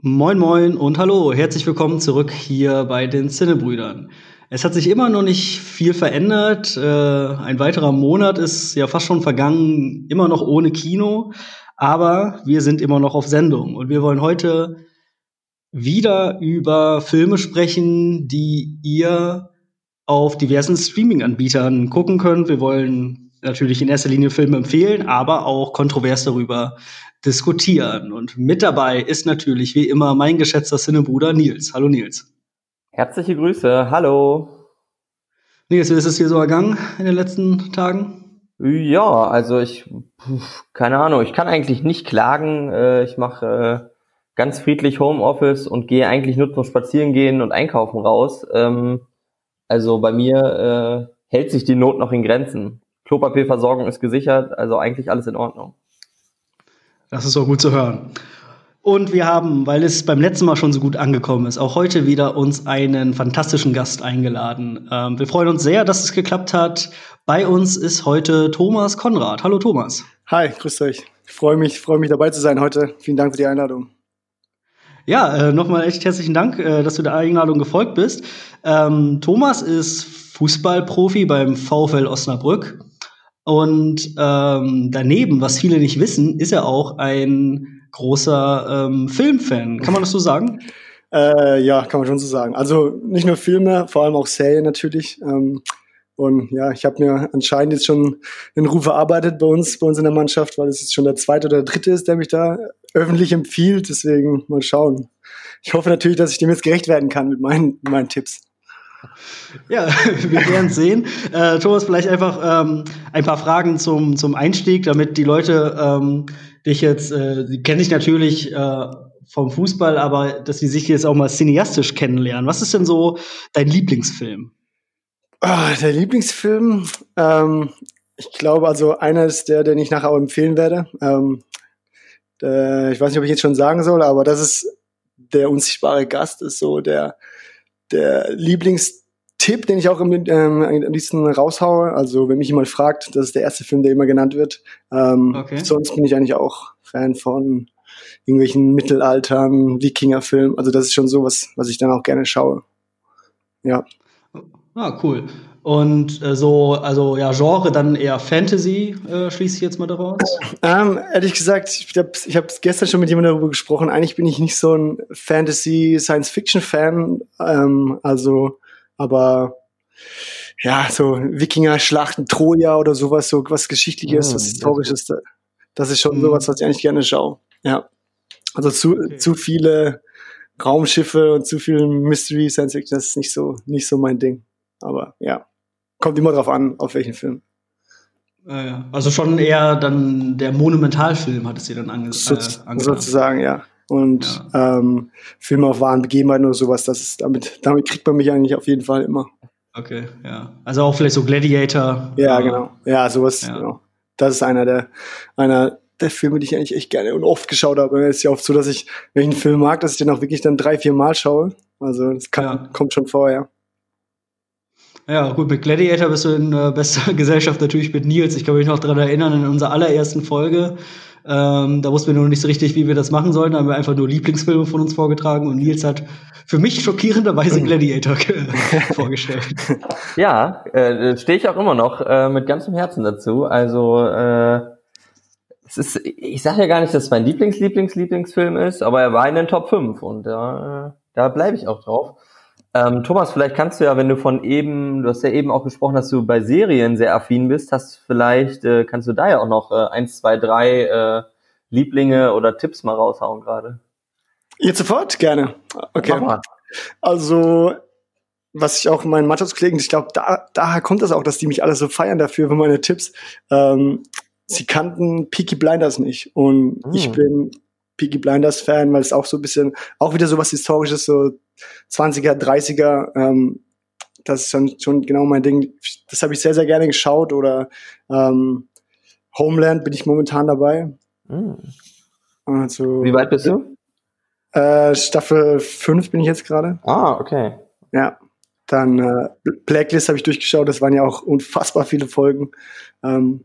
Moin Moin und hallo, herzlich willkommen zurück hier bei den Zinnebrüdern. Es hat sich immer noch nicht viel verändert. Äh, ein weiterer Monat ist ja fast schon vergangen, immer noch ohne Kino, aber wir sind immer noch auf Sendung und wir wollen heute wieder über Filme sprechen, die ihr auf diversen Streaming-Anbietern gucken könnt. Wir wollen natürlich in erster Linie Filme empfehlen, aber auch kontrovers darüber diskutieren. Und mit dabei ist natürlich wie immer mein geschätzter Cinnebruder Nils. Hallo Nils. Herzliche Grüße, hallo. Nils, wie ist es hier so ergangen in den letzten Tagen? Ja, also ich, keine Ahnung, ich kann eigentlich nicht klagen. Äh, ich mache äh, ganz friedlich Homeoffice und gehe eigentlich nur zum Spazieren gehen und Einkaufen raus. Ähm, also bei mir äh, hält sich die Not noch in Grenzen. Klopapierversorgung ist gesichert, also eigentlich alles in Ordnung. Das ist auch gut zu hören. Und wir haben, weil es beim letzten Mal schon so gut angekommen ist, auch heute wieder uns einen fantastischen Gast eingeladen. Ähm, wir freuen uns sehr, dass es geklappt hat. Bei uns ist heute Thomas Konrad. Hallo Thomas. Hi, grüßt euch. Ich freue mich, freue mich dabei zu sein heute. Vielen Dank für die Einladung. Ja, äh, nochmal echt herzlichen Dank, äh, dass du der Einladung gefolgt bist. Ähm, Thomas ist Fußballprofi beim VfL Osnabrück und ähm, daneben, was viele nicht wissen, ist er auch ein großer ähm, Filmfan. Kann man das so sagen? Äh, ja, kann man schon so sagen. Also nicht nur Filme, vor allem auch Serien natürlich. Ähm, und ja, ich habe mir anscheinend jetzt schon den Ruf erarbeitet bei uns, bei uns in der Mannschaft, weil es jetzt schon der zweite oder der dritte ist, der mich da öffentlich empfiehlt. Deswegen mal schauen. Ich hoffe natürlich, dass ich dem jetzt gerecht werden kann mit meinen, meinen Tipps. Ja, wir werden sehen. Äh, Thomas, vielleicht einfach ähm, ein paar Fragen zum, zum Einstieg, damit die Leute ähm, dich jetzt, äh, die kennen dich natürlich äh, vom Fußball, aber dass sie sich jetzt auch mal cineastisch kennenlernen. Was ist denn so dein Lieblingsfilm? Oh, der Lieblingsfilm, ähm, ich glaube, also einer ist der, den ich nachher auch empfehlen werde. Ähm, der, ich weiß nicht, ob ich jetzt schon sagen soll, aber das ist der unsichtbare Gast, ist so der der Lieblingstipp, den ich auch am, ähm, am liebsten raushaue. Also wenn mich jemand fragt, das ist der erste Film, der immer genannt wird. Ähm, okay. Sonst bin ich eigentlich auch Fan von irgendwelchen Mittelaltern, Wikingerfilmen. Also das ist schon so was, was ich dann auch gerne schaue. Ja. Ah, cool. Und äh, so, also ja, Genre dann eher Fantasy, äh, schließe ich jetzt mal daraus? Ähm, ehrlich gesagt, ich habe ich hab gestern schon mit jemandem darüber gesprochen. Eigentlich bin ich nicht so ein Fantasy-Science-Fiction-Fan. Ähm, also, aber ja, so Wikinger-Schlachten, Troja oder sowas, so was Geschichtliches, oh, was Historisches, das ist schon mhm. sowas, was ich eigentlich gerne schaue. Ja. Also zu, okay. zu viele Raumschiffe und zu viel Mystery Science Fiction, das ist nicht so, nicht so mein Ding. Aber ja, kommt immer drauf an, auf welchen Film. Also schon eher dann der Monumentalfilm hat es dir dann ange so, äh, Sozusagen, ja. Und ja. Ähm, Filme auf wahren Begebenheiten oder sowas, das ist, damit, damit kriegt man mich eigentlich auf jeden Fall immer. Okay, ja. Also auch vielleicht so Gladiator. Ja, äh, genau. Ja, sowas, ja. genau. Das ist einer der, einer der Filme, die ich eigentlich echt gerne und oft geschaut habe. Es ist ja oft so, dass ich, wenn ich einen Film mag, dass ich den auch wirklich dann drei, vier Mal schaue. Also das kann, ja. kommt schon vorher. Ja, gut, mit Gladiator bist du in äh, bester Gesellschaft natürlich mit Nils. Ich kann mich noch daran erinnern, in unserer allerersten Folge, ähm, da wussten wir noch nicht so richtig, wie wir das machen sollten. Da haben wir einfach nur Lieblingsfilme von uns vorgetragen und Nils hat für mich schockierenderweise Gladiator vorgestellt. Ja, äh, stehe ich auch immer noch äh, mit ganzem Herzen dazu. Also äh, es ist, ich sage ja gar nicht, dass es mein Lieblings-Lieblings-Lieblingsfilm ist, aber er war in den Top 5 und da, äh, da bleibe ich auch drauf. Ähm, Thomas, vielleicht kannst du ja, wenn du von eben, du hast ja eben auch gesprochen, dass du bei Serien sehr affin bist, hast vielleicht, äh, kannst du da ja auch noch äh, eins, zwei, drei äh, Lieblinge oder Tipps mal raushauen gerade. Jetzt sofort? Gerne. Okay. Also, was ich auch meinen Mannschaftskollegen, ich glaube, da, daher kommt das auch, dass die mich alle so feiern dafür für meine Tipps. Ähm, sie kannten Peaky Blinders nicht und hm. ich bin Peaky Blinders Fan, weil es auch so ein bisschen, auch wieder so was Historisches, so 20er, 30er, ähm, das ist schon, schon genau mein Ding. Das habe ich sehr, sehr gerne geschaut oder ähm, Homeland bin ich momentan dabei. Mm. Also, Wie weit bist du? Äh, Staffel 5 bin ich jetzt gerade. Ah, okay. Ja. Dann äh, Blacklist habe ich durchgeschaut, das waren ja auch unfassbar viele Folgen. Ähm,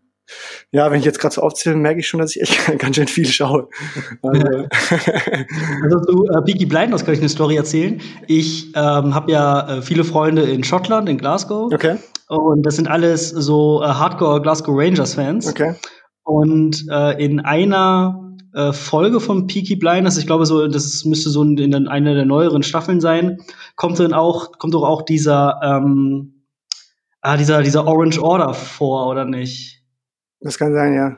Ja, wenn ich jetzt gerade so aufzähle, merke ich schon, dass ich echt ganz schön viel schaue. Also, also zu äh, Peaky Blinders kann ich eine Story erzählen. Ich ähm, habe ja äh, viele Freunde in Schottland, in Glasgow. Okay. Und das sind alles so äh, Hardcore Glasgow Rangers Fans. Okay. Und äh, in einer äh, Folge von Peaky Blinders, ich glaube so, das müsste so in, in einer der neueren Staffeln sein, kommt dann auch, kommt doch auch dieser, ähm, ah, dieser, dieser Orange Order vor, oder nicht? Das kann sein, ja.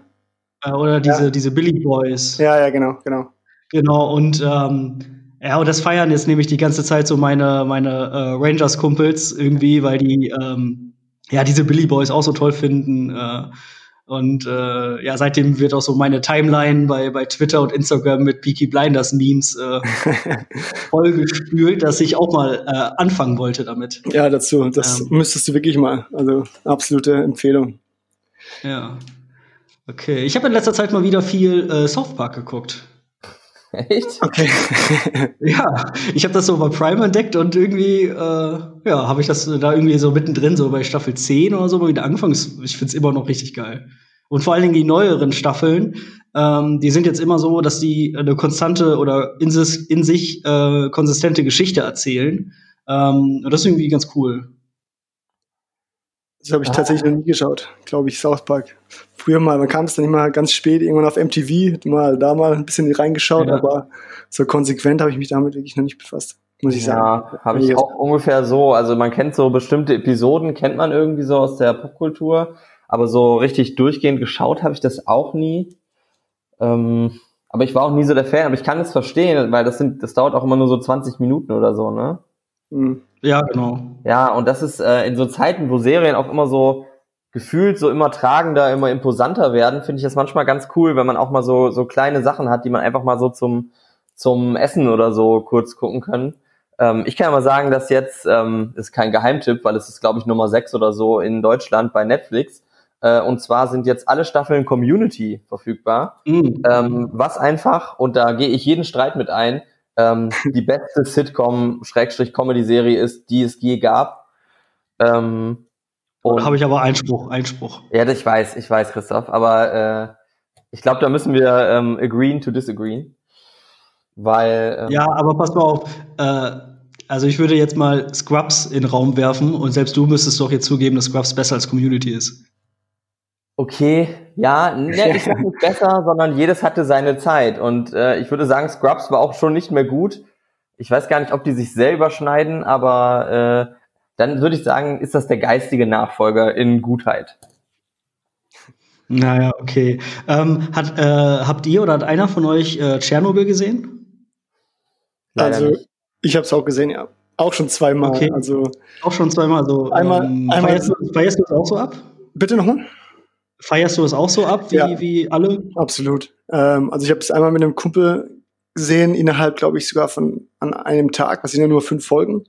Äh, oder diese, Ja. diese Billy Boys. Ja, ja, genau, genau. Genau, und ähm, ja, und das feiern jetzt nämlich die ganze Zeit so meine, meine äh, Rangers-Kumpels irgendwie, weil die ähm, ja diese Billy Boys auch so toll finden. Äh, und äh, ja, seitdem wird auch so meine Timeline bei, bei Twitter und Instagram mit Peaky Blinders Memes äh, vollgespült, dass ich auch mal äh, anfangen wollte damit. Ja, dazu. Das Ähm. müsstest du wirklich mal. Also absolute Empfehlung. Ja. Okay. Ich habe in letzter Zeit mal wieder viel äh, South Park geguckt. Echt? Okay. Ja, ich habe das so bei Prime entdeckt und irgendwie, äh, ja, habe ich das da irgendwie so mittendrin, so bei Staffel 10 oder so mal wieder angefangen. Ich find's immer noch richtig geil. Und vor allen Dingen die neueren Staffeln, ähm, die sind jetzt immer so, dass die eine konstante oder in, sich- in sich äh, konsistente Geschichte erzählen. Ähm, und das ist irgendwie ganz cool. Das habe ich tatsächlich noch nie geschaut, glaube ich, South Park. Früher mal, man kam es dann immer ganz spät irgendwann auf MTV, mal da mal ein bisschen reingeschaut, Ja. aber so konsequent habe ich mich damit wirklich noch nicht befasst, muss ich sagen. Ja, habe ich auch ungefähr so. Also man kennt so bestimmte Episoden, kennt man irgendwie so aus der Popkultur, aber so richtig durchgehend geschaut habe ich das auch nie. Ähm, aber ich war auch nie so der Fan, aber ich kann es verstehen, weil das sind, das dauert auch immer nur so 20 Minuten oder so, ne? Hm. Ja, genau. Ja, und das ist äh, in so Zeiten, wo Serien auch immer so gefühlt so immer tragender, immer imposanter werden, finde ich das manchmal ganz cool, wenn man auch mal so so kleine Sachen hat, die man einfach mal so zum zum Essen oder so kurz gucken kann. Ähm, ich kann ja mal sagen, dass jetzt ähm, ist kein Geheimtipp, weil es ist glaube ich Nummer 6 oder so in Deutschland bei Netflix. Äh, und zwar sind jetzt alle Staffeln Community verfügbar. Mhm. Ähm, was einfach, und da gehe ich jeden Streit mit ein, ähm, die beste Sitcom, Schrägstrich Comedy-Serie ist, die es je gab. Ähm, und, Da habe ich aber Einspruch, Einspruch. ja, das- ich weiß, ich weiß, Christoph, aber äh, ich glaube, da müssen wir ähm, agreeen to disagree. Weil, ähm, Ja, aber pass mal auf. Äh, also ich würde jetzt mal Scrubs in den Raum werfen und selbst du müsstest doch jetzt zugeben, dass Scrubs besser als Community ist. Okay, ja, ne, ich sag nicht besser, sondern jedes hatte seine Zeit. Und äh, ich würde sagen, Scrubs war auch schon nicht mehr gut. Ich weiß gar nicht, ob die sich selber schneiden, aber äh, dann würde ich sagen, ist das der geistige Nachfolger in Gutheit. Naja, okay. Ähm, hat, äh, habt ihr oder hat einer von euch äh, Tschernobyl gesehen? Leider also, nicht. ich habe es auch gesehen, ja. Auch schon zweimal. Okay. Also, Auch schon zweimal. Also, Einmal- ähm, einmal- feierst, du, feierst du es auch so ab? bitte nochmal? Feierst du es auch so ab, wie, Ja. wie alle? Absolut. Ähm, also ich habe es einmal mit einem Kumpel gesehen, innerhalb, glaube ich, sogar von an einem Tag. Das sind ja nur fünf Folgen.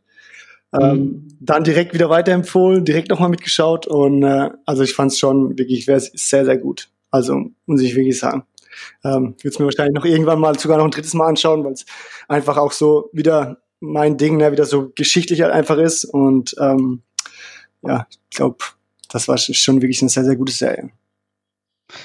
Ähm, dann direkt wieder weiterempfohlen, direkt nochmal mitgeschaut und äh, also ich fand es schon wirklich sehr, sehr, gut. Also muss ich wirklich sagen. Ähm, Würde es mir wahrscheinlich noch irgendwann mal sogar noch ein drittes Mal anschauen, weil es einfach auch so wieder mein Ding, ne, wieder so geschichtlich halt einfach ist und ähm, ja, ich glaube, das war schon wirklich eine sehr, sehr gute Serie.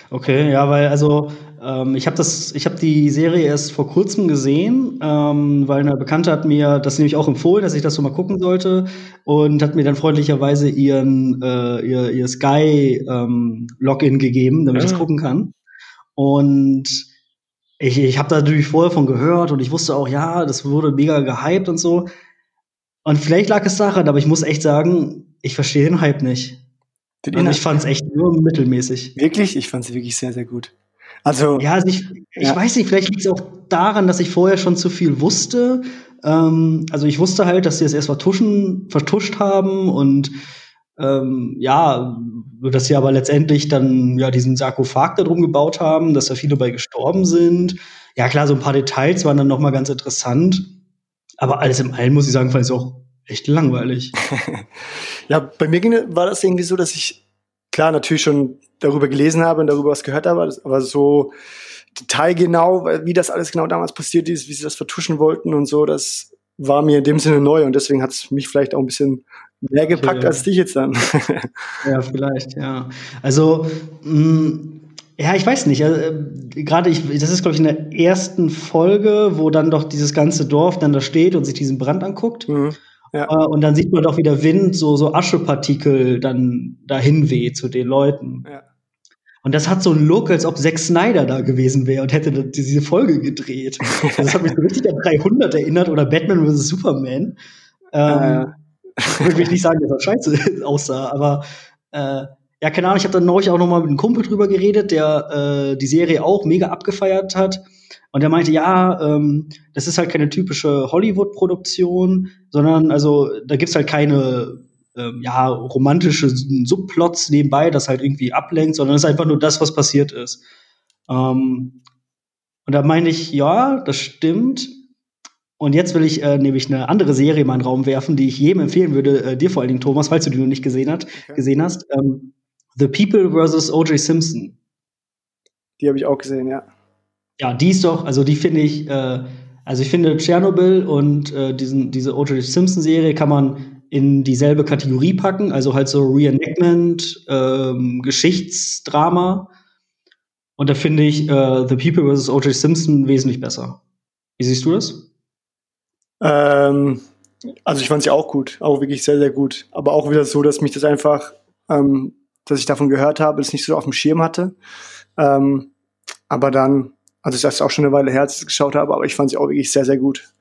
Okay, ja, weil also ähm, ich habe das, ich habe die Serie erst vor kurzem gesehen, ähm, weil eine Bekannte hat mir das nämlich auch empfohlen, dass ich das so mal gucken sollte und hat mir dann freundlicherweise ihren äh, ihr, ihr Sky ähm, Login gegeben, damit ich das Ah. gucken kann. Und ich, ich habe da natürlich vorher von gehört und ich wusste auch, ja, das wurde mega gehypt und so. Und vielleicht lag es daran, aber ich muss echt sagen, ich verstehe den Hype nicht. Den Inhalt- ich fand es echt nur mittelmäßig. Wirklich? Ich fand sie wirklich sehr, sehr gut. Also, Ja, also ich, ich Ja. weiß nicht, vielleicht liegt es auch daran, dass ich vorher schon zu viel wusste. Ähm, also ich wusste halt, dass sie es erst vertuschen, vertuscht haben und ähm, ja, dass sie aber letztendlich dann ja diesen Sarkophag da drum gebaut haben, dass da viele bei gestorben sind. Ja, klar, so ein paar Details waren dann noch mal ganz interessant. Aber alles im Allen muss ich sagen, fand ich es auch echt langweilig. ja, bei mir ging, war das irgendwie so, dass ich klar natürlich schon darüber gelesen habe und darüber was gehört habe, aber so detailgenau, wie das alles genau damals passiert ist, wie sie das vertuschen wollten und so, das war mir in dem Sinne neu und deswegen hat es mich vielleicht auch ein bisschen Mehr gepackt okay. als dich jetzt dann. ja, vielleicht, ja. Also, mh, mm, ja, ich weiß nicht. Äh, Gerade ich, das ist, glaube ich, in der ersten Folge, wo dann doch dieses ganze Dorf dann da steht und sich diesen Brand anguckt. Mhm. Ja. Äh, und dann sieht man doch, wie der Wind so, so Aschepartikel dann dahin weht zu den Leuten. Ja. Und das hat so einen Look, als ob Zack Snyder da gewesen wäre und hätte diese Folge gedreht. das hat mich so richtig an 300 erinnert oder Batman vs. Superman. Ähm, äh. Würde ich nicht sagen, dass das scheiße aussah, aber äh, ja, keine Ahnung, ich habe dann neulich auch noch mal mit einem Kumpel drüber geredet, der äh, die Serie auch mega abgefeiert hat. Und der meinte, ja, ähm, das ist halt keine typische Hollywood-Produktion, sondern also da gibt's halt keine ähm, ja, romantische Subplots nebenbei, das halt irgendwie ablenkt, sondern es ist einfach nur das, was passiert ist. Ähm, und da meine ich, ja, das stimmt. Und jetzt will ich äh, nämlich eine andere Serie in meinen Raum werfen, die ich jedem empfehlen würde, äh, dir vor allen Dingen, Thomas, falls du die noch nicht gesehen, hat, okay. gesehen hast. Ähm, The People vs. O.J. Simpson. Die habe ich auch gesehen, ja. Ja, die ist doch, also die finde ich, äh, also ich finde Tschernobyl und äh, diesen, diese O.J. Simpson-Serie kann man in dieselbe Kategorie packen, also halt so Reenactment, ähm, Geschichtsdrama. Und da finde ich äh, The People vs. O.J. Simpson wesentlich besser. Wie siehst du das? Ähm, also ich fand sie auch gut, auch wirklich sehr, sehr gut. Aber auch wieder so, dass mich das einfach, ähm, dass ich davon gehört habe, das nicht so auf dem Schirm hatte. Ähm, aber dann, also ich das auch schon eine Weile her, als ich geschaut habe, aber ich fand sie auch wirklich sehr, sehr gut.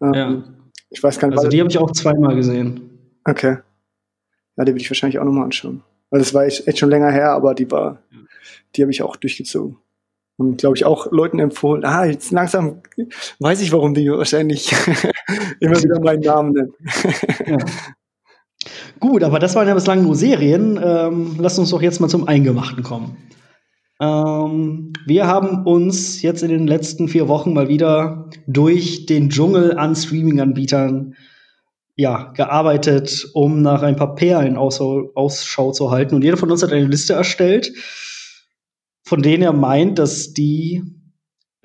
Ähm, ja. Ich weiß gar nicht. Also die habe ich auch zweimal gesehen. Okay. Ja, die würde ich wahrscheinlich auch nochmal anschauen. Weil das war echt schon länger her, aber die war, die habe ich auch durchgezogen. Und glaube ich auch Leuten empfohlen, ah, jetzt langsam weiß ich, warum die wahrscheinlich immer wieder meinen Namen nennen. ja. Gut, aber das waren ja bislang nur Serien. Ähm, lass uns doch jetzt mal zum Eingemachten kommen. Ähm, wir haben uns jetzt in den letzten vier Wochen mal wieder durch den Dschungel an Streaming-Anbietern ja, gearbeitet, um nach ein paar Perlen Ausschau, Ausschau zu halten. Und jeder von uns hat eine Liste erstellt, von denen er meint, dass die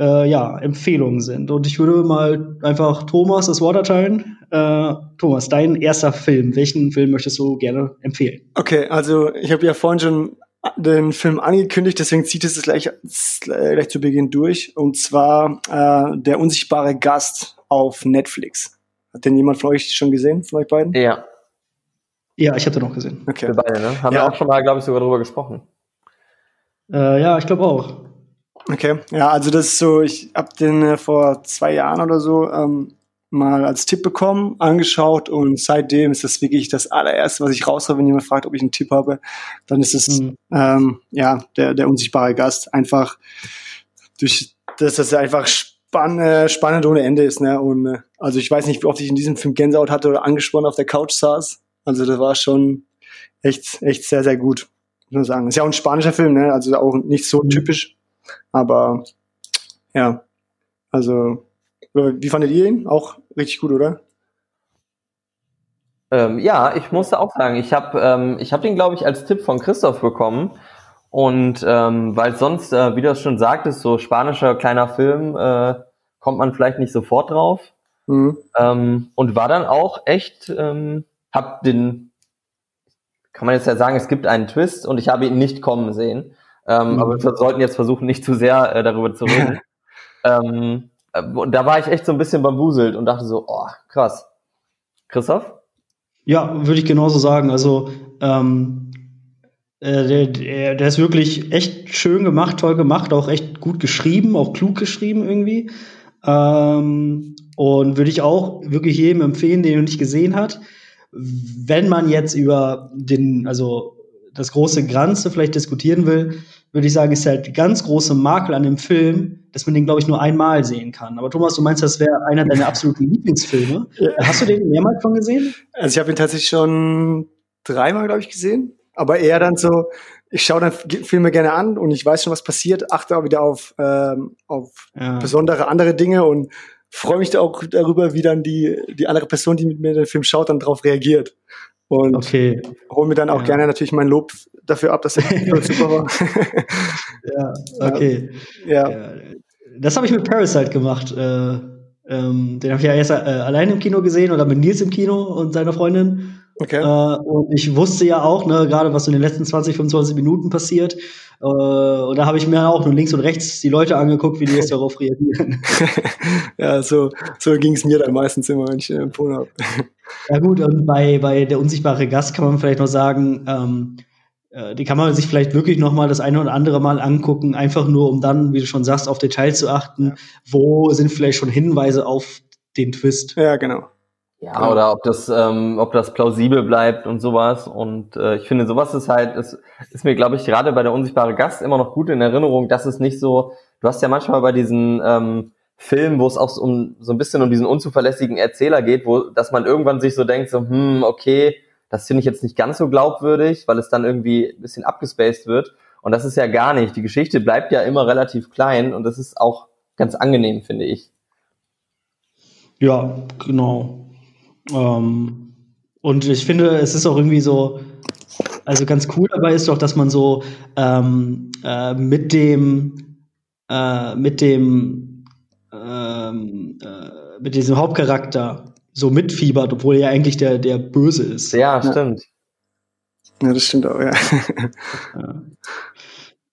äh, ja, Empfehlungen sind. Und ich würde mal einfach Thomas das Wort erteilen. Äh, Thomas, dein erster Film. Welchen Film möchtest du gerne empfehlen? Okay, also ich habe ja vorhin schon den Film angekündigt, deswegen zieht es gleich, gleich zu Beginn durch. Und zwar äh, Der unsichtbare Gast auf Netflix. Hat den jemand von euch schon gesehen, von euch beiden? Ja. Ja, ich hatte noch gesehen. Okay. Wir beide, ne? Haben ja. wir auch schon mal, glaube ich, sogar darüber gesprochen. Äh, ja, ich glaube auch. Okay, ja, also das ist so, ich habe den äh, vor zwei Jahren oder so ähm, mal als Tipp bekommen, angeschaut und seitdem ist das wirklich das allererste, was ich raushabe, wenn jemand fragt, ob ich einen Tipp habe, dann ist es mhm. ähm, ja der, der unsichtbare Gast. Einfach durch das, dass er einfach spann, äh, spannend ohne Ende ist. Ne? Und äh, also ich weiß nicht, wie oft ich in diesem Film Gänsehaut hatte oder angespannt auf der Couch saß. Also das war schon echt, echt sehr, sehr gut, muss man sagen. Ist ja auch ein spanischer Film, ne? Also auch nicht so mhm. typisch. Aber ja, also wie fandet ihr ihn? Auch richtig gut, oder? Ähm, ja, ich musste auch sagen, ich habe ähm, ich hab den, glaube ich, als Tipp von Christoph bekommen. Und ähm, weil sonst, äh, wie du es schon sagtest, so spanischer kleiner Film, äh, kommt man vielleicht nicht sofort drauf. Mhm. Ähm, und war dann auch echt, ähm, hab den, kann man jetzt ja sagen, es gibt einen Twist und ich habe ihn nicht kommen sehen. Ähm, mhm. Aber wir sollten jetzt versuchen, nicht zu sehr äh, darüber zu reden. ähm, äh, da war ich echt so ein bisschen bambuselt und dachte so, oh, krass. Christoph? Ja, würde ich genauso sagen. Also ähm, äh, der, der, der ist wirklich echt schön gemacht, toll gemacht, auch echt gut geschrieben, auch klug geschrieben irgendwie. Ähm, und würde ich auch wirklich jedem empfehlen, den er nicht gesehen hat. Wenn man jetzt über den, also das große Ganze vielleicht diskutieren will, würde ich sagen, ist halt die ganz große Makel an dem Film, dass man den, glaube ich, nur einmal sehen kann. Aber Thomas, du meinst, das wäre einer deiner absoluten Lieblingsfilme. Ja. Hast du den mehrmals schon gesehen? Also ich habe ihn tatsächlich schon dreimal, glaube ich, gesehen. Aber eher dann so, ich schaue dann Filme gerne an und ich weiß schon, was passiert, achte auch wieder auf, ähm, auf ja. besondere andere Dinge und freue mich da auch darüber, wie dann die, die andere Person, die mit mir den Film schaut, dann darauf reagiert. Und okay. hole mir dann auch ja. gerne natürlich mein Lob dafür ab, dass der super war. ja, okay. Ja. ja. Das habe ich mit Parasite gemacht. Äh, ähm, den habe ich ja erst äh, allein im Kino gesehen oder mit Nils im Kino und seiner Freundin. Okay. Äh, und ich wusste ja auch, ne, gerade was in den letzten 20, 25 Minuten passiert. Äh, und da habe ich mir auch nur links und rechts die Leute angeguckt, wie die jetzt darauf reagieren. ja, so, so ging es mir dann meistens immer, wenn ich empfohlen habe. Ja gut, und bei, bei der unsichtbare Gast kann man vielleicht noch sagen, ähm, äh, die kann man sich vielleicht wirklich noch mal das eine oder andere Mal angucken, einfach nur um dann, wie du schon sagst, auf Details zu achten. Ja. Wo sind vielleicht schon Hinweise auf den Twist? Ja, genau. Ja, genau. oder ob das, ähm, ob das plausibel bleibt und sowas. Und äh, ich finde, sowas ist halt, ist, ist mir, glaube ich, gerade bei der unsichtbare Gast immer noch gut in Erinnerung, dass es nicht so, du hast ja manchmal bei diesen ähm, Filmen, wo es auch so um so ein bisschen um diesen unzuverlässigen Erzähler geht, wo, dass man irgendwann sich so denkt, so, hm, okay, das finde ich jetzt nicht ganz so glaubwürdig, weil es dann irgendwie ein bisschen abgespaced wird. Und das ist ja gar nicht. Die Geschichte bleibt ja immer relativ klein und das ist auch ganz angenehm, finde ich. Ja, genau. Ähm, und ich finde, es ist auch irgendwie so, also ganz cool dabei ist doch, dass man so ähm, äh, mit dem, äh, mit dem, ähm, äh, mit diesem Hauptcharakter so mitfiebert, obwohl er ja eigentlich der, der Böse ist. Ja, stimmt. Ja, das stimmt auch, ja. ja.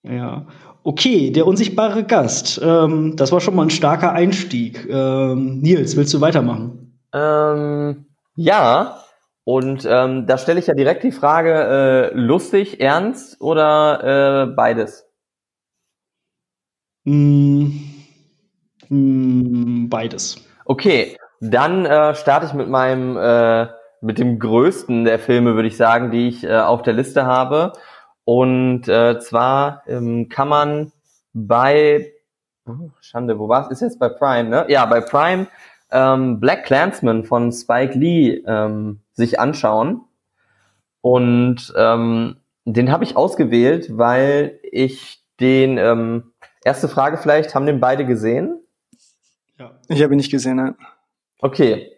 ja. Okay, der unsichtbare Gast. Ähm, das war schon mal ein starker Einstieg. Ähm, Nils, willst du weitermachen? Ähm, ja, und ähm, da stelle ich ja direkt die Frage, äh, lustig, ernst oder äh, beides? Mm, mm, beides. Okay, dann äh, starte ich mit meinem, äh, mit dem größten der Filme, würde ich sagen, die ich äh, auf der Liste habe. Und äh, zwar ähm, kann man bei, oh, Schande, wo war's? Ist jetzt bei Prime, ne? Ja, bei Prime ähm, Black Clansman von Spike Lee ähm, sich anschauen. Und ähm, den habe ich ausgewählt, weil ich den, ähm, erste Frage vielleicht, haben den beide gesehen? Ja. Ich habe ihn nicht gesehen, nein. Okay.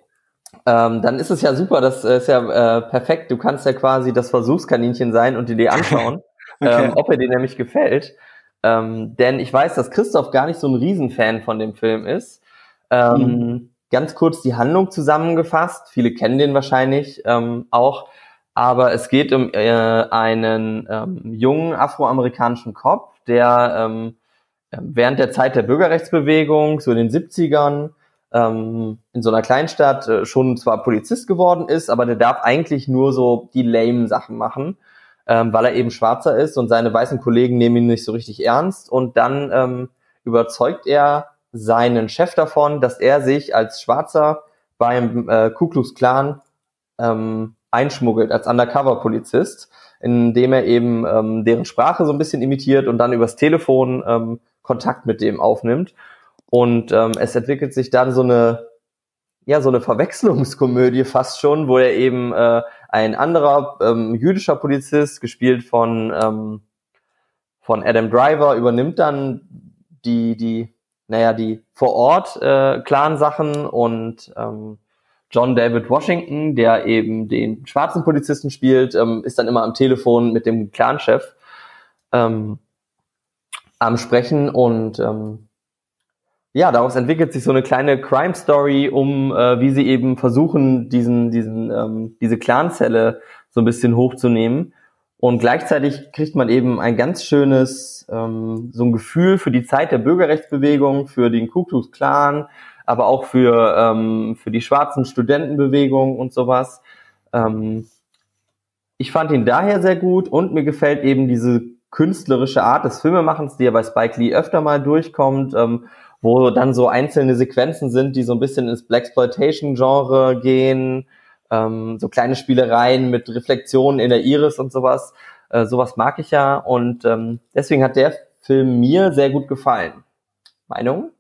Ähm, dann ist es ja super, das ist ja äh, perfekt. Du kannst ja quasi das Versuchskaninchen sein und dir die anschauen, okay. ähm, ob er dir nämlich gefällt. Ähm, denn ich weiß, dass Christoph gar nicht so ein Riesenfan von dem Film ist. Ähm, mhm. Ganz kurz die Handlung zusammengefasst. Viele kennen den wahrscheinlich ähm, auch. Aber es geht um äh, einen ähm, jungen afroamerikanischen Cop, der ähm, während der Zeit der Bürgerrechtsbewegung, so in den 70ern, ähm, in so einer Kleinstadt äh, schon zwar Polizist geworden ist, aber der darf eigentlich nur so die lame Sachen machen, ähm, weil er eben Schwarzer ist und seine weißen Kollegen nehmen ihn nicht so richtig ernst. Und dann ähm, überzeugt er seinen Chef davon, dass er sich als Schwarzer beim äh, Ku Klux Klan ähm, einschmuggelt als Undercover-Polizist, indem er eben ähm, deren Sprache so ein bisschen imitiert und dann übers Telefon ähm, Kontakt mit dem aufnimmt. Und ähm, es entwickelt sich dann so eine, ja, so eine Verwechslungskomödie fast schon, wo er eben äh, ein anderer ähm, jüdischer Polizist, gespielt von, ähm, von Adam Driver, übernimmt dann die, die naja, die vor Ort äh, klaren Sachen und ähm, John David Washington, der eben den schwarzen Polizisten spielt, ähm, ist dann immer am Telefon mit dem Clanchef ähm, am Sprechen und ähm, ja, daraus entwickelt sich so eine kleine Crime Story, um äh, wie sie eben versuchen, diesen, diesen, ähm, diese Clanzelle so ein bisschen hochzunehmen. Und gleichzeitig kriegt man eben ein ganz schönes, ähm, so ein Gefühl für die Zeit der Bürgerrechtsbewegung, für den Ku Klux Klan, aber auch für, ähm, für die schwarzen Studentenbewegung und sowas. Ähm, ich fand ihn daher sehr gut und mir gefällt eben diese künstlerische Art des Filmemachens, die ja bei Spike Lee öfter mal durchkommt, ähm, wo dann so einzelne Sequenzen sind, die so ein bisschen ins Blaxploitation-Genre gehen, ähm, so kleine Spielereien mit Reflexionen in der Iris und sowas. Äh, sowas mag ich ja und ähm, deswegen hat der Film mir sehr gut gefallen. Meinung?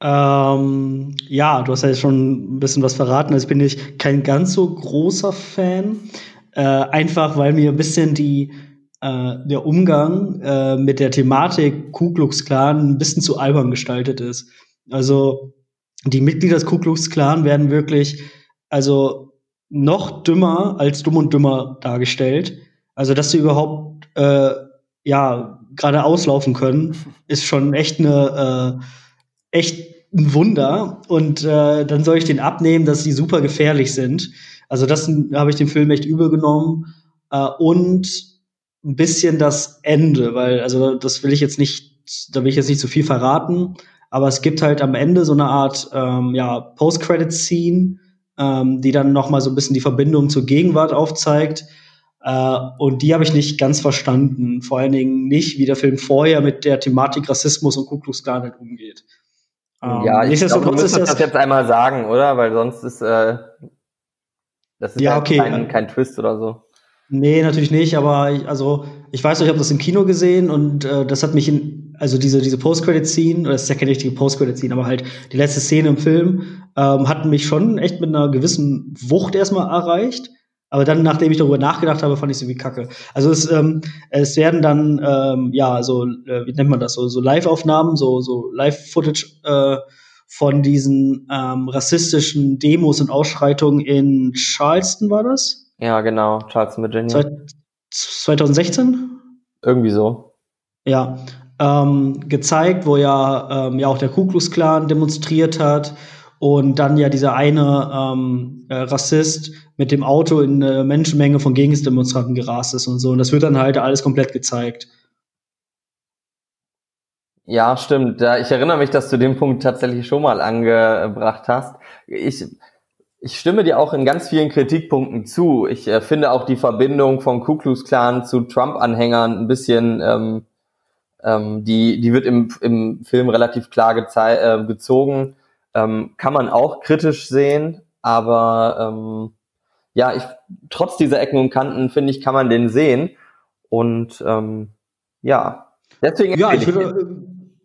Ähm, ja, du hast ja jetzt schon ein bisschen was verraten. Also bin ich kein ganz so großer Fan. Äh, einfach weil mir ein bisschen die äh, der Umgang äh, mit der Thematik Ku Klux Klan ein bisschen zu albern gestaltet ist. Also die Mitglieder des Ku Klux Klan werden wirklich also noch dümmer als dumm und dümmer dargestellt. Also, dass sie überhaupt äh, ja gerade auslaufen können, ist schon echt eine äh, echt ein Wunder. Und äh, dann soll ich den abnehmen, dass sie super gefährlich sind. Also das habe ich dem Film echt übel genommen. Äh, und ein bisschen das Ende, weil, also das will ich jetzt nicht, da will ich jetzt nicht zu viel verraten, aber es gibt halt am Ende so eine Art ähm, ja, Post-Credit-Scene, ähm, die dann noch mal so ein bisschen die Verbindung zur Gegenwart aufzeigt. Äh, und die habe ich nicht ganz verstanden. Vor allen Dingen nicht, wie der Film vorher mit der Thematik Rassismus und Ku Klux Klan halt umgeht. Ähm, ja, ich glaube, du müsstest das jetzt einmal sagen, oder? Weil sonst ist äh, das ist ja, okay. kein, kein Twist oder so. Nee, natürlich nicht, aber ich, also ich weiß ich habe das im Kino gesehen und äh, das hat mich in, also diese, diese Post-Credit-Scene, das ist ja keine richtige Post-Credit-Scene, aber halt die letzte Szene im Film, ähm, hat mich schon echt mit einer gewissen Wucht erstmal erreicht. Aber dann, nachdem ich darüber nachgedacht habe, fand ich es irgendwie kacke. Also es, ähm, es werden dann, ähm, ja, so, äh, wie nennt man das, so, so Live-Aufnahmen, so, so Live-Footage äh, von diesen ähm, rassistischen Demos und Ausschreitungen in Charleston, war das? Ja, genau, Charleston, Virginia. 2016? Irgendwie so. Ja, ähm, gezeigt, wo ja, ähm, ja auch der Ku Klux Klan demonstriert hat und dann ja dieser eine ähm, äh, Rassist mit dem Auto in eine Menschenmenge von Gegendemonstranten gerast ist und so. Und das wird dann halt alles komplett gezeigt. Ja, stimmt. Ich erinnere mich, dass du den Punkt tatsächlich schon mal angebracht hast. Ich, ich stimme dir auch in ganz vielen Kritikpunkten zu. Ich äh, finde auch die Verbindung von Ku Klux Klan zu Trump-Anhängern ein bisschen, ähm, ähm, die, die wird im, im Film relativ klar äh, gezogen ähm, kann man auch kritisch sehen, aber ähm, ja, ich, trotz dieser Ecken und Kanten, finde ich, kann man den sehen. Und ähm, ja, deswegen. Ja, ich würde,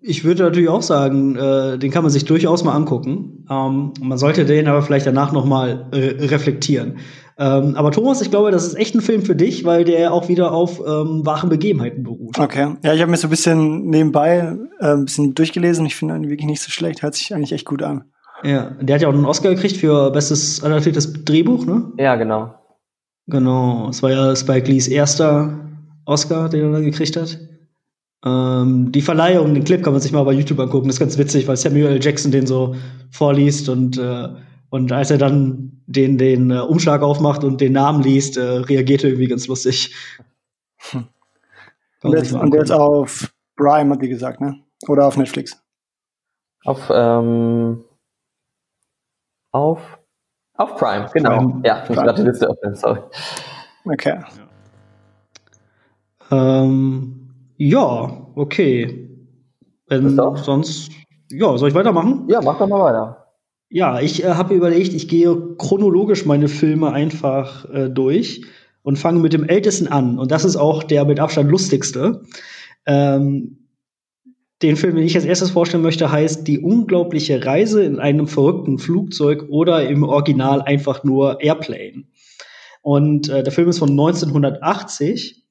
ich würde natürlich auch sagen, äh, den kann man sich durchaus mal angucken. Ähm, man sollte den aber vielleicht danach noch mal äh, reflektieren. Ähm, aber Thomas, ich glaube, das ist echt ein Film für dich, weil der auch wieder auf ähm, wahren Begebenheiten beruht. Okay. Ja, ich habe mir so ein bisschen nebenbei äh, ein bisschen durchgelesen. Ich finde ihn wirklich nicht so schlecht. Hört sich eigentlich echt gut an. Ja, der hat ja auch einen Oscar gekriegt für bestes adaptiertes Drehbuch, ne? Ja, genau. Genau. Es war ja Spike Lees erster Oscar, den er dann gekriegt hat. Ähm, die Verleihung, den Clip kann man sich mal bei YouTube angucken. Das ist ganz witzig, weil Samuel L. Jackson den so vorliest und äh, und als er dann den, den äh, Umschlag aufmacht und den Namen liest, äh, reagiert er irgendwie ganz lustig. Hm. Und, jetzt, und jetzt auf Prime, hat die gesagt, ne? Oder auf Netflix? Auf, ähm, auf, auf Prime, genau. Prime. Ja, ich muss gerade die Liste öffnen, sorry. Okay. Ähm, ja, okay. Wenn sonst, ja, soll ich weitermachen? Ja, mach doch mal weiter. Ja, ich äh, habe überlegt, ich gehe chronologisch meine Filme einfach äh, durch und fange mit dem ältesten an. Und das ist auch der mit Abstand lustigste. Ähm, den Film, den ich als erstes vorstellen möchte, heißt Die unglaubliche Reise in einem verrückten Flugzeug oder im Original einfach nur Airplane. Und äh, der Film ist von 1980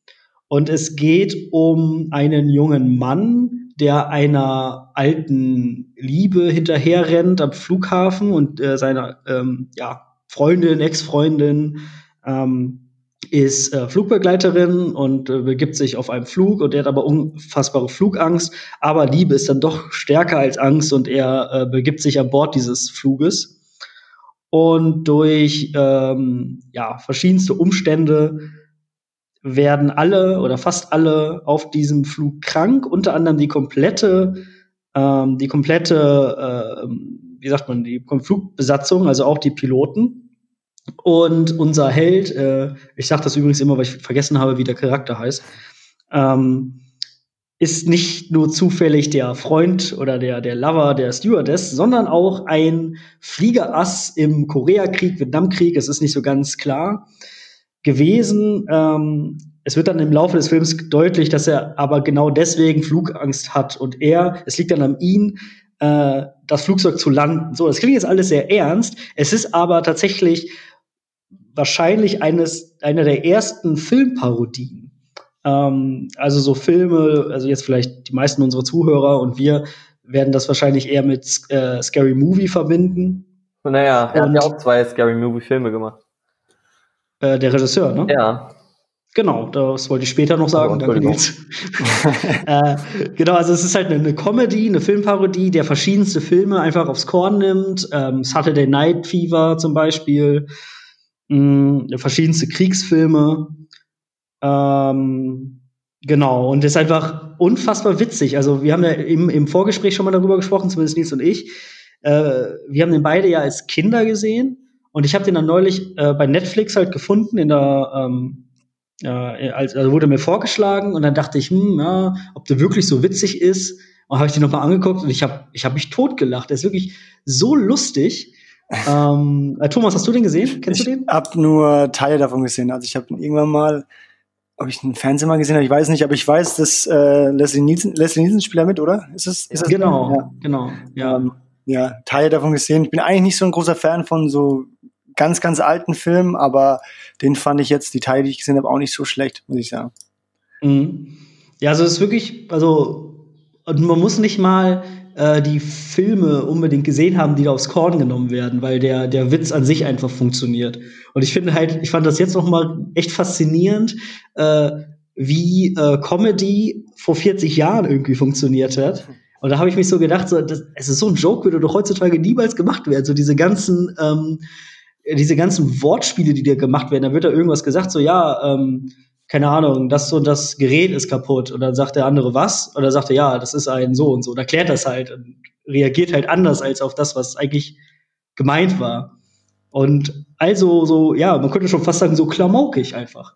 und es geht um einen jungen Mann, der einer alten Liebe hinterherrennt am Flughafen und äh, seiner ähm, ja, Freundin, Ex-Freundin ähm, ist äh, Flugbegleiterin und äh, begibt sich auf einen Flug und er hat aber unfassbare Flugangst. Aber Liebe ist dann doch stärker als Angst und er äh, begibt sich an Bord dieses Fluges. Und durch ähm, ja, verschiedenste Umstände werden alle oder fast alle auf diesem Flug krank, unter anderem die komplette, ähm, die komplette, äh, wie sagt man, die Flugbesatzung, also auch die Piloten. Und unser Held, äh, ich sage das übrigens immer, weil ich vergessen habe, wie der Charakter heißt, ähm, ist nicht nur zufällig der Freund oder der, der Lover der Stewardess, sondern auch ein Fliegerass im Koreakrieg, Vietnamkrieg, es ist nicht so ganz klar gewesen. Ähm, es wird dann im Laufe des Films deutlich, dass er aber genau deswegen Flugangst hat und er, es liegt dann an ihm, äh, das Flugzeug zu landen. So, das klingt jetzt alles sehr ernst. Es ist aber tatsächlich wahrscheinlich eines, einer der ersten Filmparodien. Ähm, also so Filme, also jetzt vielleicht die meisten unserer Zuhörer und wir werden das wahrscheinlich eher mit äh, Scary Movie verbinden. Naja, er hat ja auch zwei Scary Movie Filme gemacht. Äh, der Regisseur, ne? Ja. Genau, das wollte ich später noch sagen. Oh, äh, genau, also es ist halt eine, eine, Comedy, eine Filmparodie, der verschiedenste Filme einfach aufs Korn nimmt. Ähm, Saturday Night Fever zum Beispiel. mh, mm, verschiedenste Kriegsfilme. Ähm, genau, und ist einfach unfassbar witzig. Also, wir haben ja im, im Vorgespräch schon mal darüber gesprochen, zumindest Nils und ich. Äh, wir haben den beide ja als Kinder gesehen. Und ich habe den dann neulich äh, bei Netflix halt gefunden in der ähm, äh, also wurde mir vorgeschlagen und dann dachte ich, hm, ja, ob der wirklich so witzig ist. Und habe ich den nochmal angeguckt und ich habe ich hab mich totgelacht. Der ist wirklich so lustig. ähm, äh, Thomas, hast du den gesehen? Kennst ich du den? Ich habe nur Teile davon gesehen. Also ich habe irgendwann mal, ob ich einen Fernseher mal gesehen habe, ich weiß nicht, aber ich weiß, dass äh, Leslie Nielsen, Leslie Nielsen spielt mit, oder? Ist es? Ist das genau, ja. genau. Ja. Ähm, ja, Teile davon gesehen. Ich bin eigentlich nicht so ein großer Fan von so ganz, ganz alten Film, aber den fand ich jetzt, die Teile, die ich gesehen habe, auch nicht so schlecht, muss ich sagen. Mhm. Ja, also es ist wirklich, also man muss nicht mal äh, die Filme unbedingt gesehen haben, die da aufs Korn genommen werden, weil der, der Witz an sich einfach funktioniert. Und ich finde halt, ich fand das jetzt noch mal echt faszinierend, äh, wie äh, Comedy vor 40 Jahren irgendwie funktioniert hat. Und da habe ich mich so gedacht, so, das, es ist so ein Joke, würde doch heutzutage niemals gemacht werden. So diese ganzen ähm, diese ganzen Wortspiele, die dir gemacht werden, da wird da irgendwas gesagt, so ja, ähm, keine Ahnung, das und das Gerät ist kaputt. Und dann sagt der andere was? Oder sagt er, ja, das ist ein so und so. Und erklärt das halt und reagiert halt anders als auf das, was eigentlich gemeint war. Und also so, ja, man könnte schon fast sagen, so klamaukig einfach.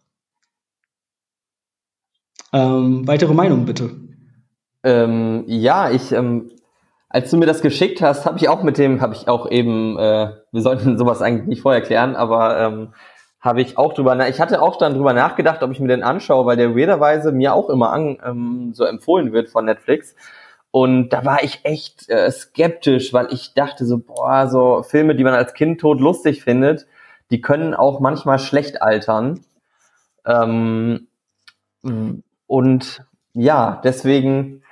Ähm, weitere Meinung bitte. Ähm, ja, ich ähm, als du mir das geschickt hast, habe ich auch mit dem, habe ich auch eben, äh, wir sollten sowas eigentlich nicht vorher klären, aber ähm, habe ich auch drüber, ich hatte auch dann drüber nachgedacht, ob ich mir den anschaue, weil der weirderweise mir auch immer an, ähm, so empfohlen wird von Netflix. Und da war ich echt äh, skeptisch, weil ich dachte so, boah, so Filme, die man als Kind tot lustig findet, die können auch manchmal schlecht altern. Ähm, und ja, deswegen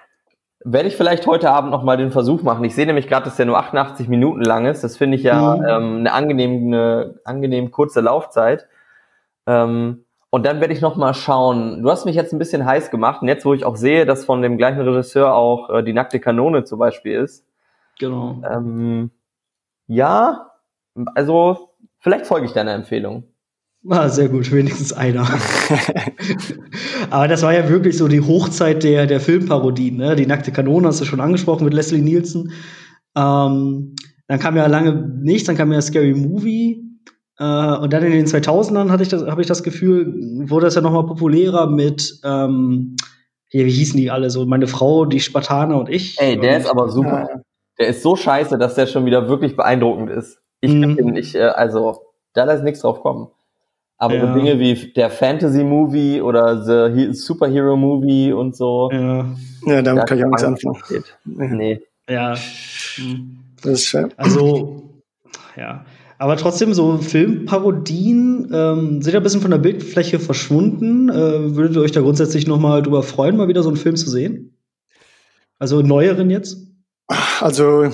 werde ich vielleicht heute Abend noch mal den Versuch machen. Ich sehe nämlich gerade, dass der nur 88 Minuten lang ist. Das finde ich ja mhm. ähm, eine angenehm, eine angenehm kurze Laufzeit. Ähm, und dann werde ich noch mal schauen. Du hast mich jetzt ein bisschen heiß gemacht. Und jetzt, wo ich auch sehe, dass von dem gleichen Regisseur auch äh, die nackte Kanone zum Beispiel ist. Genau. Ähm, ja, also vielleicht folge ich deiner Empfehlung. Ah, sehr gut, wenigstens einer. Aber das war ja wirklich so die Hochzeit der, der Filmparodien. Ne? Die nackte Kanone hast du schon angesprochen mit Leslie Nielsen. Ähm, dann kam ja lange nichts, dann kam ja Scary Movie. Äh, und dann in den 2000ern hatte ich das, habe ich das Gefühl, wurde das ja noch mal populärer mit, ähm, hier, wie hießen die alle so? Meine Frau, die Spartaner und ich. Ey, der ist aber super. Ja. Der ist so scheiße, dass der schon wieder wirklich beeindruckend ist. Ich, mhm. ich äh, also, da lässt nichts drauf kommen. Aber ja. so Dinge wie der Fantasy-Movie oder The Superhero-Movie und so. Ja, ja damit kann ich auch nichts anfangen. Nee. Ja. Das ist schön. Also, ja. Aber trotzdem, so Filmparodien ähm, sind ja ein bisschen von der Bildfläche verschwunden. Äh, würdet ihr euch da grundsätzlich noch mal drüber freuen, mal wieder so einen Film zu sehen? Also neueren jetzt? Also,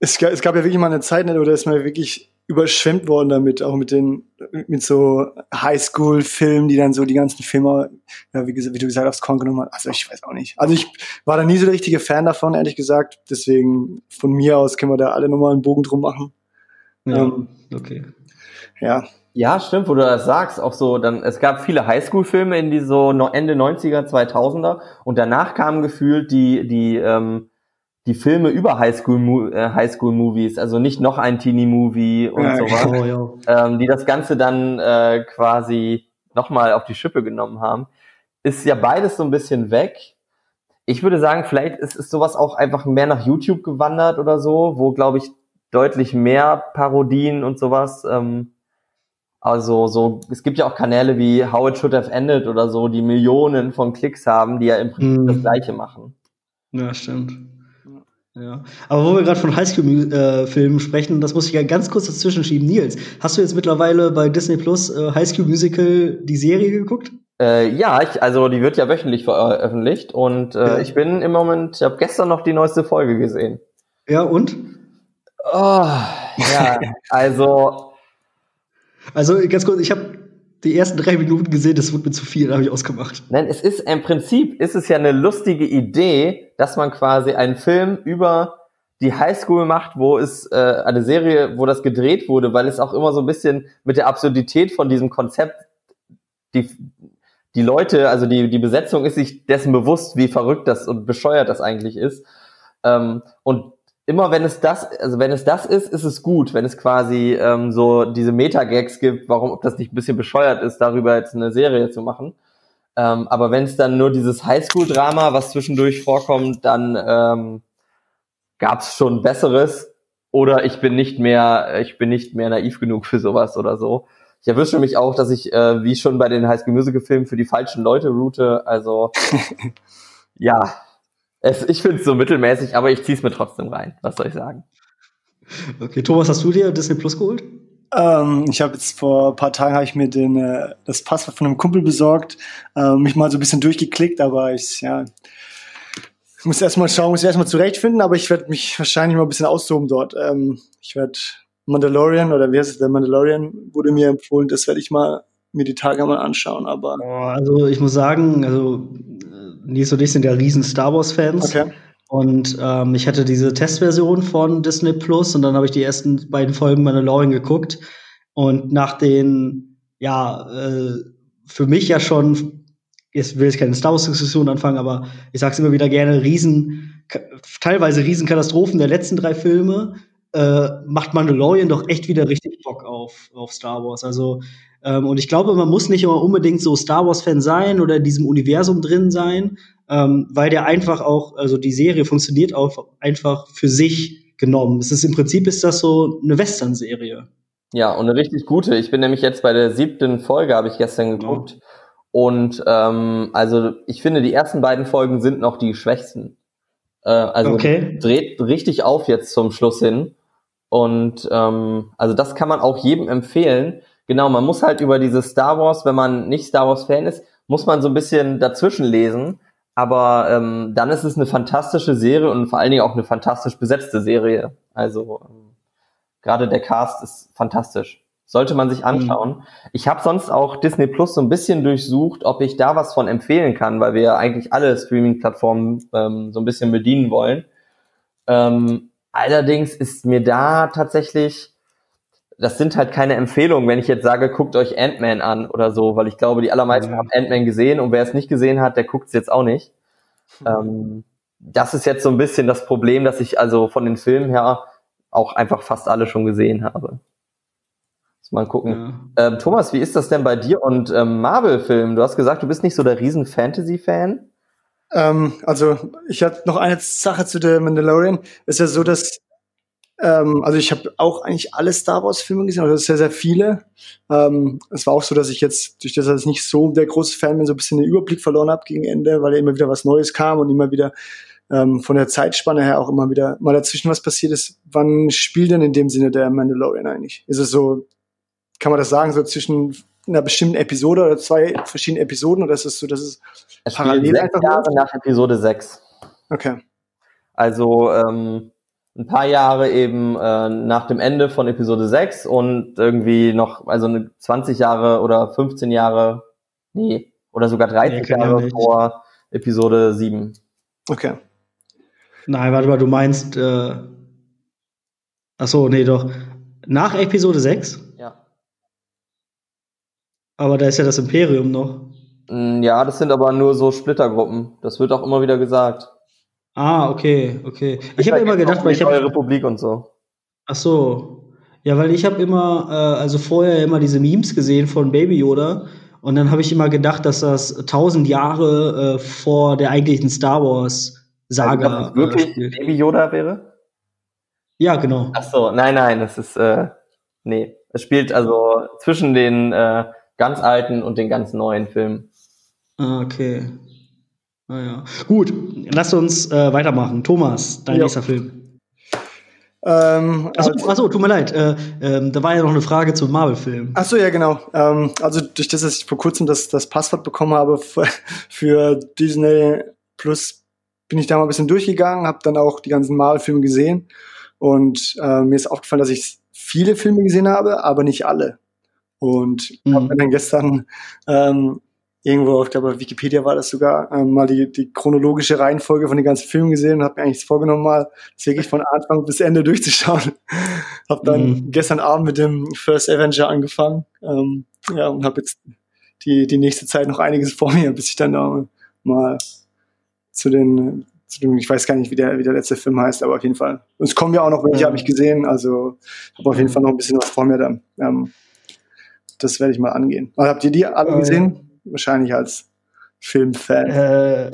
es, es gab ja wirklich mal eine Zeit, ne, wo das mal wirklich überschwemmt worden damit, auch mit den, mit so Highschool-Filmen, die dann so die ganzen Filme, ja, wie, wie du gesagt hast, Korn genommen haben. Also ich weiß auch nicht. Also ich war da nie so der richtige Fan davon, ehrlich gesagt. Deswegen von mir aus können wir da alle nochmal einen Bogen drum machen. Ja, ähm, okay. Ja. Ja, stimmt, wo du das sagst, auch so, dann, es gab viele Highschool-Filme in die so Ende 90er, 2000er und danach kamen gefühlt die, die, ähm, die Filme über Highschool, äh, Highschool Movies, also nicht noch ein Teenie Movie und ja, sowas, oh, ja. ähm, die das Ganze dann äh, quasi nochmal auf die Schippe genommen haben, ist ja beides so ein bisschen weg. Ich würde sagen, vielleicht ist, ist sowas auch einfach mehr nach YouTube gewandert oder so, wo glaube ich deutlich mehr Parodien und sowas. Ähm, also so, es gibt ja auch Kanäle wie How It Should Have Ended oder so, die Millionen von Klicks haben, die ja im Prinzip mm. das Gleiche machen. Ja, stimmt. Ja. Aber wo wir gerade von Highschool-Filmen äh, sprechen, das muss ich ja ganz kurz dazwischen schieben. Nils, hast du jetzt mittlerweile bei Disney Plus äh, Highschool Musical die Serie geguckt? Äh, ja, ich, also die wird ja wöchentlich veröffentlicht und äh, ja. ich bin im Moment, ich habe gestern noch die neueste Folge gesehen. Ja, und? Oh, ja, also. Also ganz kurz, ich habe die ersten drei Minuten gesehen, das wurde mir zu viel, da habe ich ausgemacht. Nein, es ist im Prinzip ist es ja eine lustige Idee, dass man quasi einen Film über die Highschool macht, wo es äh, eine Serie, wo das gedreht wurde, weil es auch immer so ein bisschen mit der Absurdität von diesem Konzept die die Leute, also die die Besetzung ist sich dessen bewusst, wie verrückt das und bescheuert das eigentlich ist. Ähm, und immer wenn es das, also wenn es das ist, ist es gut, wenn es quasi ähm, so diese Meta-Gags gibt, warum, ob das nicht ein bisschen bescheuert ist, darüber jetzt eine Serie zu machen. Ähm, aber wenn es dann nur dieses Highschool-Drama, was zwischendurch vorkommt, dann ähm, gab es schon Besseres. Oder ich bin nicht mehr, ich bin nicht mehr naiv genug für sowas oder so. Ich erwische mich auch, dass ich, äh, wie schon bei den High School Musical Filmen, für die falschen Leute route. Also ja, es, ich finde es so mittelmäßig, aber ich ziehe es mir trotzdem rein. Was soll ich sagen? Okay, Thomas, hast du dir Disney Plus geholt? Ähm, ich habe jetzt vor ein paar Tagen habe ich mir den, äh, das Passwort von einem Kumpel besorgt, äh, mich mal so ein bisschen durchgeklickt, aber ich, ja, muss erstmal schauen, muss ich erstmal zurechtfinden, aber ich werde mich wahrscheinlich mal ein bisschen austoben dort. Ähm, ich werde Mandalorian oder wie heißt es, der Mandalorian wurde mir empfohlen, das werde ich mal mir die Tage mal anschauen, aber. Also ich muss sagen, also Nils und ich sind ja riesen Star Wars-Fans. Okay. Und ähm, ich hatte diese Testversion von Disney Plus und dann habe ich die ersten beiden Folgen Mandalorian geguckt. Und nach den, ja, äh, für mich ja schon, jetzt will ich keine Star Wars-Diskussion anfangen, aber ich sag's immer wieder gerne, riesen, teilweise Riesenkatastrophen der letzten drei Filme, äh, macht Mandalorian doch echt wieder richtig Bock auf, auf Star Wars. Also ähm, und ich glaube, man muss nicht immer unbedingt so Star Wars-Fan sein oder in diesem Universum drin sein, ähm, weil der einfach auch, also die Serie funktioniert auch einfach für sich genommen. Es ist im Prinzip ist das so eine Western-Serie. Ja, und eine richtig gute. Ich bin nämlich jetzt bei der siebten Folge, habe ich gestern geguckt. Ja. Und ähm, also ich finde, die ersten beiden Folgen sind noch die schwächsten. Äh, also okay. dreht richtig auf jetzt zum Schluss hin. Und ähm, also das kann man auch jedem empfehlen. Genau, man muss halt über diese Star Wars, wenn man nicht Star Wars Fan ist, muss man so ein bisschen dazwischen lesen. Aber ähm, dann ist es eine fantastische Serie und vor allen Dingen auch eine fantastisch besetzte Serie. Also ähm, gerade der Cast ist fantastisch. Sollte man sich anschauen. Mhm. Ich habe sonst auch Disney Plus so ein bisschen durchsucht, ob ich da was von empfehlen kann, weil wir ja eigentlich alle Streaming-Plattformen ähm, so ein bisschen bedienen wollen. Ähm, allerdings ist mir da tatsächlich das sind halt keine Empfehlungen, wenn ich jetzt sage, guckt euch Ant-Man an oder so, weil ich glaube, die allermeisten mhm. haben Ant-Man gesehen und wer es nicht gesehen hat, der guckt es jetzt auch nicht. Mhm. Ähm, das ist jetzt so ein bisschen das Problem, dass ich also von den Filmen her auch einfach fast alle schon gesehen habe. Muss mal gucken. Ja. Ähm, Thomas, wie ist das denn bei dir und ähm, Marvel-Filmen? Du hast gesagt, du bist nicht so der riesen Fantasy-Fan. Ähm, also ich hatte noch eine Sache zu der Mandalorian. Es ist ja so, dass ähm, also ich habe auch eigentlich alle Star Wars-Filme gesehen, also sehr, sehr viele. Ähm, es war auch so, dass ich jetzt, durch das, dass ich nicht so der große Fan bin, so ein bisschen den Überblick verloren habe gegen Ende, weil ja immer wieder was Neues kam und immer wieder ähm, von der Zeitspanne her auch immer wieder mal dazwischen was passiert ist. Wann spielt denn in dem Sinne der Mandalorian eigentlich? Ist es so, kann man das sagen, so zwischen einer bestimmten Episode oder zwei verschiedenen Episoden oder ist es so, dass es, es parallel einfach Jahre nach Episode 6. Okay. Also ähm, ein paar Jahre eben äh, nach dem Ende von Episode 6 und irgendwie noch, also eine 20 Jahre oder 15 Jahre, nee, oder sogar 30 nee, Jahre vor Episode 7. Okay. Nein, warte mal, du meinst, äh, ach so, nee, doch, nach Episode 6? Ja. Aber da ist ja das Imperium noch. Mm, ja, das sind aber nur so Splittergruppen. Das wird auch immer wieder gesagt. Ah, okay, okay. Ich habe immer gedacht, weil ich habe Republik und so. Ach so. Ja, weil ich habe immer, äh, also vorher immer diese Memes gesehen von Baby Yoda und dann habe ich immer gedacht, dass das tausend Jahre äh, vor der eigentlichen Star Wars Saga also, wirklich äh, Baby Yoda wäre. Ja, genau. Ach so, nein, nein, das ist äh, nee, es spielt also zwischen den äh, ganz alten und den ganz neuen Filmen. Ah, okay. Naja. Ah, Gut, lass uns äh, weitermachen. Thomas, dein jo. nächster Film. Ähm, achso, also, achso, tut mir leid. Äh, äh, da war ja noch eine Frage zum Marvel-Film. Achso, ja, genau. Ähm, also durch das, dass ich vor kurzem das, das Passwort bekommen habe für, für Disney Plus, bin ich da mal ein bisschen durchgegangen, habe dann auch die ganzen Marvel-Filme gesehen. Und äh, mir ist aufgefallen, dass ich viele Filme gesehen habe, aber nicht alle. Und mhm. habe mir dann gestern ähm, irgendwo, ich glaube, auf Wikipedia war das sogar, ähm, mal die, die chronologische Reihenfolge von den ganzen Filmen gesehen und habe mir eigentlich vorgenommen, mal das wirklich von Anfang bis Ende durchzuschauen. habe dann mhm. gestern Abend mit dem First Avenger angefangen ähm, ja, und habe jetzt die, die nächste Zeit noch einiges vor mir, bis ich dann da mal zu den, zu dem, ich weiß gar nicht, wie der, wie der letzte Film heißt, aber auf jeden Fall. Und es kommen ja auch noch welche, habe ich gesehen, also habe auf jeden Fall noch ein bisschen was vor mir dann. Ähm, das werde ich mal angehen. Also, habt ihr die alle äh, gesehen? Wahrscheinlich als Filmfan. Äh,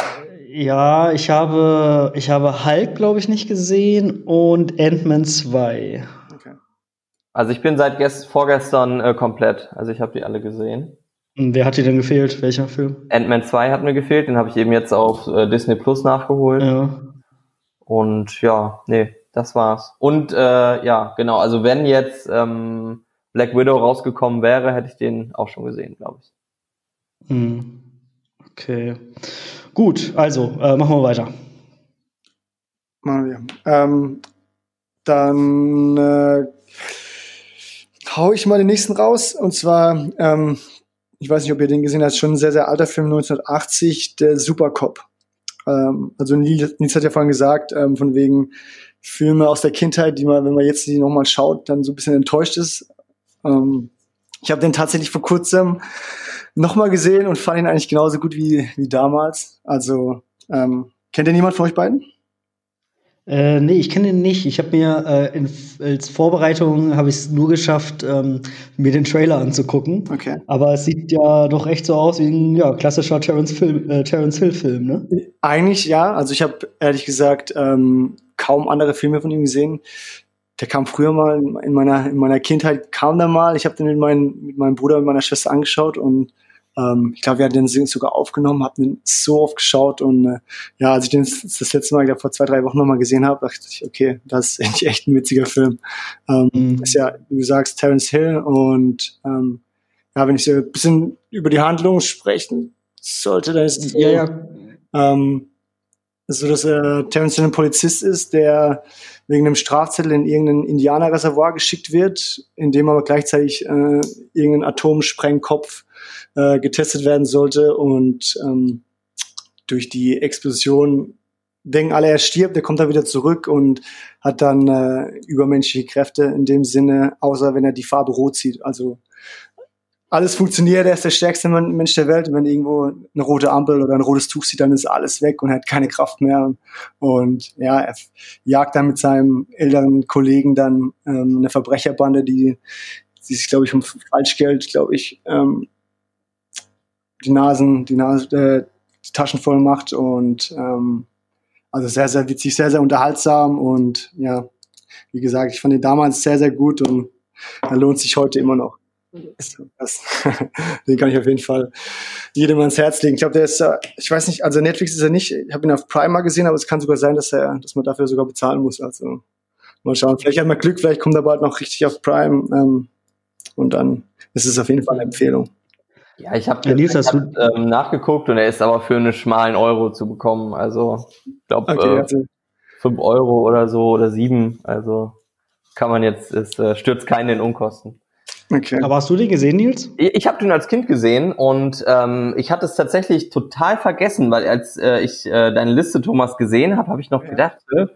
ja, ich habe, ich habe Hulk, glaube ich, nicht gesehen und Ant-Man 2. Okay. Also ich bin seit gest vorgestern äh, komplett. Also ich habe die alle gesehen. Und wer hat dir denn gefehlt? Welcher Film? Ant-Man 2 hat mir gefehlt, den habe ich eben jetzt auf äh, Disney Plus nachgeholt. Ja. Und ja, nee, das war's. Und äh, ja, genau, also wenn jetzt ähm, Black Widow rausgekommen wäre, hätte ich den auch schon gesehen, glaube ich. Hm. Okay. Gut, also äh, machen wir weiter. Machen wir. Ähm, dann äh, hau ich mal den nächsten raus. Und zwar, ähm, ich weiß nicht, ob ihr den gesehen habt, schon ein sehr, sehr alter Film, 1980, der Supercop. Ähm, also Nils hat ja vorhin gesagt, ähm, von wegen Filme aus der Kindheit, die man, wenn man jetzt die nochmal schaut, dann so ein bisschen enttäuscht ist. Ähm, ich habe den tatsächlich vor kurzem nochmal gesehen und fand ihn eigentlich genauso gut wie, wie damals. Also, ähm, kennt ihr niemand von euch beiden? Äh, nee, ich kenne ihn nicht. Ich habe mir äh, in, als Vorbereitung habe ich es nur geschafft, ähm, mir den Trailer anzugucken. Okay. Aber es sieht ja doch echt so aus wie ein ja, klassischer Terence, Film, äh, Terence Hill Film, ne? Eigentlich ja. Also ich habe ehrlich gesagt ähm, kaum andere Filme von ihm gesehen der kam früher mal in meiner in meiner Kindheit kam der mal. Ich habe den mit, mein, mit meinem Bruder und meiner Schwester angeschaut und ähm, ich glaube, wir hatten den sogar aufgenommen, haben den so oft geschaut und äh, ja, als ich den das letzte Mal, vor zwei drei Wochen nochmal gesehen habe, dachte ich, okay, das ist echt ein witziger Film. Ähm, mhm. Ist ja, wie du sagst, Terence Hill und ähm, ja, wenn ich so ein bisschen über die Handlung sprechen sollte, dann ist es ja, ja. Ähm, so, dass äh, Terence ein Polizist ist, der wegen einem Strafzettel in irgendein Indianerreservoir geschickt wird, in dem aber gleichzeitig äh, irgendein Atomsprengkopf äh, getestet werden sollte und ähm, durch die Explosion denken alle, er stirbt, der kommt dann wieder zurück und hat dann äh, übermenschliche Kräfte in dem Sinne, außer wenn er die Farbe rot sieht. Also alles funktioniert, er ist der stärkste Mensch der Welt. Und wenn irgendwo eine rote Ampel oder ein rotes Tuch sieht, dann ist alles weg und er hat keine Kraft mehr. Und ja, er jagt dann mit seinem älteren Kollegen dann ähm, eine Verbrecherbande, die, die sich, glaube ich, um Falschgeld, glaube ich, ähm, die Nasen, die, Nase, äh, die Taschen voll macht und ähm, also sehr, sehr witzig, sehr, sehr unterhaltsam und ja, wie gesagt, ich fand ihn damals sehr, sehr gut und er lohnt sich heute immer noch. Das, den kann ich auf jeden Fall jedem ans Herz legen. Ich glaube, der ist, äh, ich weiß nicht, also Netflix ist er nicht. Ich habe ihn auf Prime mal gesehen, aber es kann sogar sein, dass er, dass man dafür sogar bezahlen muss. Also mal schauen. Vielleicht hat man Glück, vielleicht kommt er bald noch richtig auf Prime. Ähm, und dann ist es auf jeden Fall eine Empfehlung. Ja, ich habe ja, hab, ähm, nachgeguckt und er ist aber für einen schmalen Euro zu bekommen. Also ich glaube okay, äh, also. 5 Euro oder so oder sieben. Also kann man jetzt, es äh, stürzt keinen in Unkosten. Okay. Aber hast du den gesehen, Nils? Ich, ich habe den als Kind gesehen und ähm, ich hatte es tatsächlich total vergessen, weil als äh, ich äh, deine Liste, Thomas, gesehen habe, habe ich noch ja. gedacht, äh,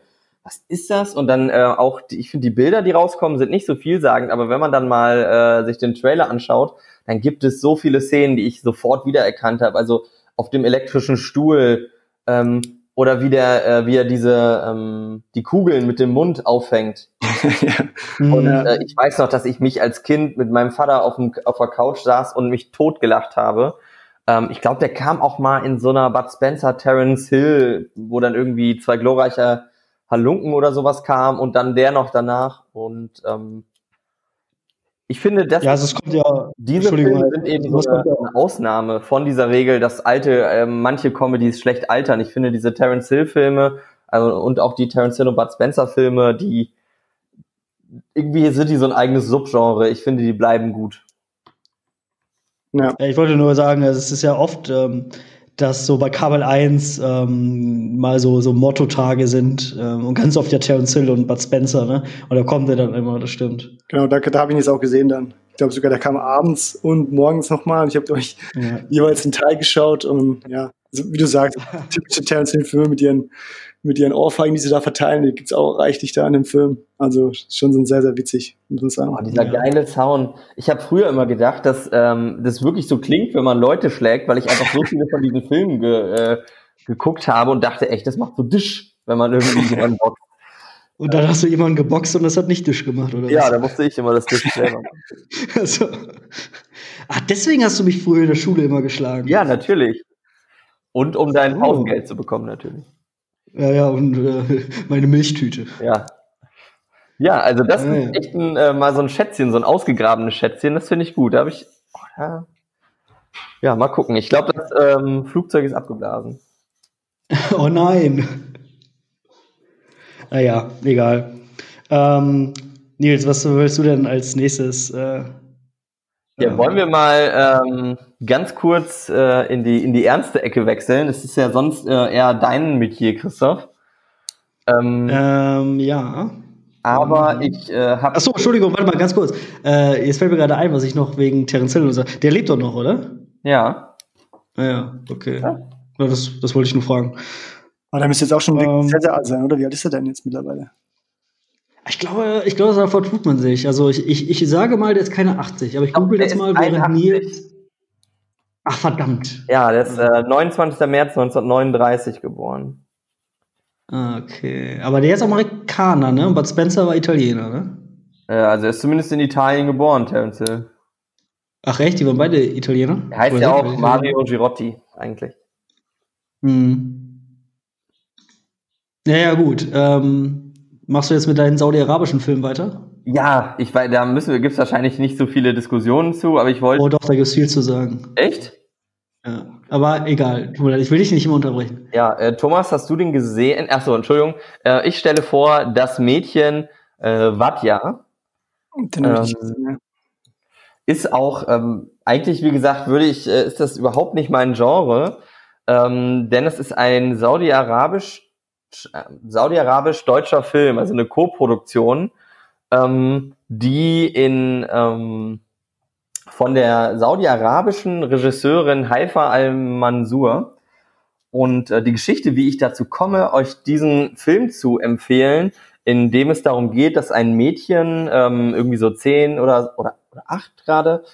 was ist das? Und dann äh, auch, die, ich finde, die Bilder, die rauskommen, sind nicht so vielsagend, aber wenn man dann mal äh, sich den Trailer anschaut, dann gibt es so viele Szenen, die ich sofort wiedererkannt habe. Also auf dem elektrischen Stuhl, ähm, oder wie der, äh, wie er diese ähm, die Kugeln mit dem Mund auffängt. ja. Und äh, ich weiß noch, dass ich mich als Kind mit meinem Vater auf, dem, auf der Couch saß und mich totgelacht habe. Ähm, ich glaube, der kam auch mal in so einer Bud Spencer Terence Hill, wo dann irgendwie zwei glorreiche Halunken oder sowas kam und dann der noch danach. Und ähm, ich finde, dass ja, also es kommt ja, diese Filme sind eben so eine, eine, Ausnahme von dieser Regel, dass alte, äh, manche Comedies schlecht altern. Ich finde diese Terence Hill Filme also, und auch die Terence Hill und Bud Spencer Filme, die irgendwie sind die so ein eigenes Subgenre. Ich finde, die bleiben gut. Ja. Ich wollte nur sagen, es ist ja oft ähm, dass so bei Kabel 1 ähm, mal so, so Motto-Tage sind ähm, und ganz oft ja Terence Hill und Bud Spencer, ne? Und da kommt er dann immer, das stimmt. Genau, da, da habe ich ihn jetzt auch gesehen dann. Ich glaube sogar, der kam abends und morgens nochmal und ich habe euch ja. jeweils einen Teil geschaut und ja, also, wie du sagst, typische Terence Hill-Filme mit ihren mit ihren Ohrfeigen, die sie da verteilen, die gibt's auch reichlich da in dem Film. Also schon so sehr, sehr witzig, muss man sagen. Oh, dieser ja. geile Sound. Ich habe früher immer gedacht, dass ähm, das wirklich so klingt, wenn man Leute schlägt, weil ich einfach so viele von diesen Filmen ge, äh, geguckt habe und dachte, echt, das macht so Disch, wenn man irgendwie jemanden boxt. Und dann hast du jemanden geboxt und das hat nicht Disch gemacht, oder Ja, was? da musste ich immer das Disch selber machen. also, ach, deswegen hast du mich früher in der Schule immer geschlagen. Ja, natürlich. Und um dein oh. Hausgeld zu bekommen, natürlich. Ja, ja, und äh, meine Milchtüte. Ja. Ja, also das ja, ist echt ein, äh, mal so ein Schätzchen, so ein ausgegrabenes Schätzchen, das finde ich gut. Da habe ich. Oh, ja. ja. mal gucken. Ich glaube, das ähm, Flugzeug ist abgeblasen. oh nein. Naja, egal. Ähm, Nils, was willst du denn als nächstes? Äh, ja, wollen wir mal ähm, ganz kurz äh, in, die, in die ernste Ecke wechseln. Es ist ja sonst äh, eher dein Metier, Christoph. Ähm, ähm, ja. Aber ich äh, habe. Achso, Entschuldigung, warte mal ganz kurz. Äh, jetzt fällt mir gerade ein, was ich noch wegen Terence Hill sage. Der lebt doch noch, oder? Ja. Ah, ja, okay. Ja? das, das wollte ich nur fragen. Aber der müsste jetzt auch schon ähm, sehr, sehr alt sein, oder? Wie alt ist er denn jetzt mittlerweile? Ich glaube, ich glaube, davor tut man sich. Also ich, ich, ich sage mal, der ist keine 80, aber ich google jetzt mal, während Nils. Ach verdammt. Ja, der ist äh, 29. März 1939 geboren. Okay, aber der ist Amerikaner, ne? Und Bud Spencer war Italiener, ne? Ja, also er ist zumindest in Italien geboren, Terence Hill. Ach echt, die waren beide Italiener? Er heißt ja auch Mario Girotti, eigentlich. Hm. Ja, ja, gut. Ähm, Machst du jetzt mit deinen saudi-arabischen Filmen weiter? Ja, ich weiß, da müssen wir, gibt's wahrscheinlich nicht so viele Diskussionen zu, aber ich wollte. Oh doch, da gibt's viel zu sagen. Echt? Ja. Aber egal, ich will dich nicht immer unterbrechen. Ja, äh, Thomas, hast du den gesehen? Achso, Entschuldigung. Äh, ich stelle vor, das Mädchen äh, Vatja ähm, ist auch ähm, eigentlich, wie gesagt, würde ich, äh, ist das überhaupt nicht mein Genre, ähm, denn es ist ein saudi-arabisch äh, saudi-arabisch-deutscher Film, also eine Co-Produktion, ähm, die in ähm, von der saudi-arabischen Regisseurin Haifa al-Mansur. Und äh, die Geschichte, wie ich dazu komme, euch diesen Film zu empfehlen, in dem es darum geht, dass ein Mädchen ähm, irgendwie so zehn oder, oder, oder acht gerade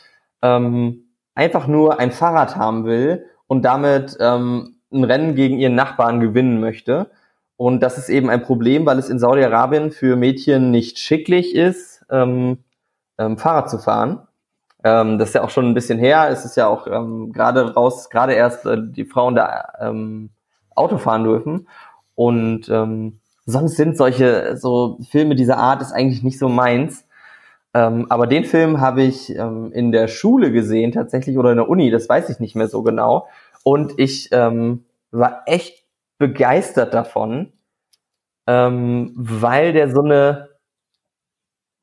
ähm, einfach nur ein Fahrrad haben will und damit ähm, ein Rennen gegen ihren Nachbarn gewinnen möchte. Und das ist eben ein Problem, weil es in Saudi-Arabien für Mädchen nicht schicklich ist, ähm, ähm, Fahrrad zu fahren. Ähm, das ist ja auch schon ein bisschen her. Es ist ja auch ähm, gerade raus, gerade erst äh, die Frauen da ähm, Auto fahren dürfen. Und ähm, sonst sind solche so Filme dieser Art ist eigentlich nicht so meins. Ähm, aber den Film habe ich ähm, in der Schule gesehen tatsächlich oder in der Uni, das weiß ich nicht mehr so genau. Und ich ähm, war echt begeistert davon, ähm, weil der so eine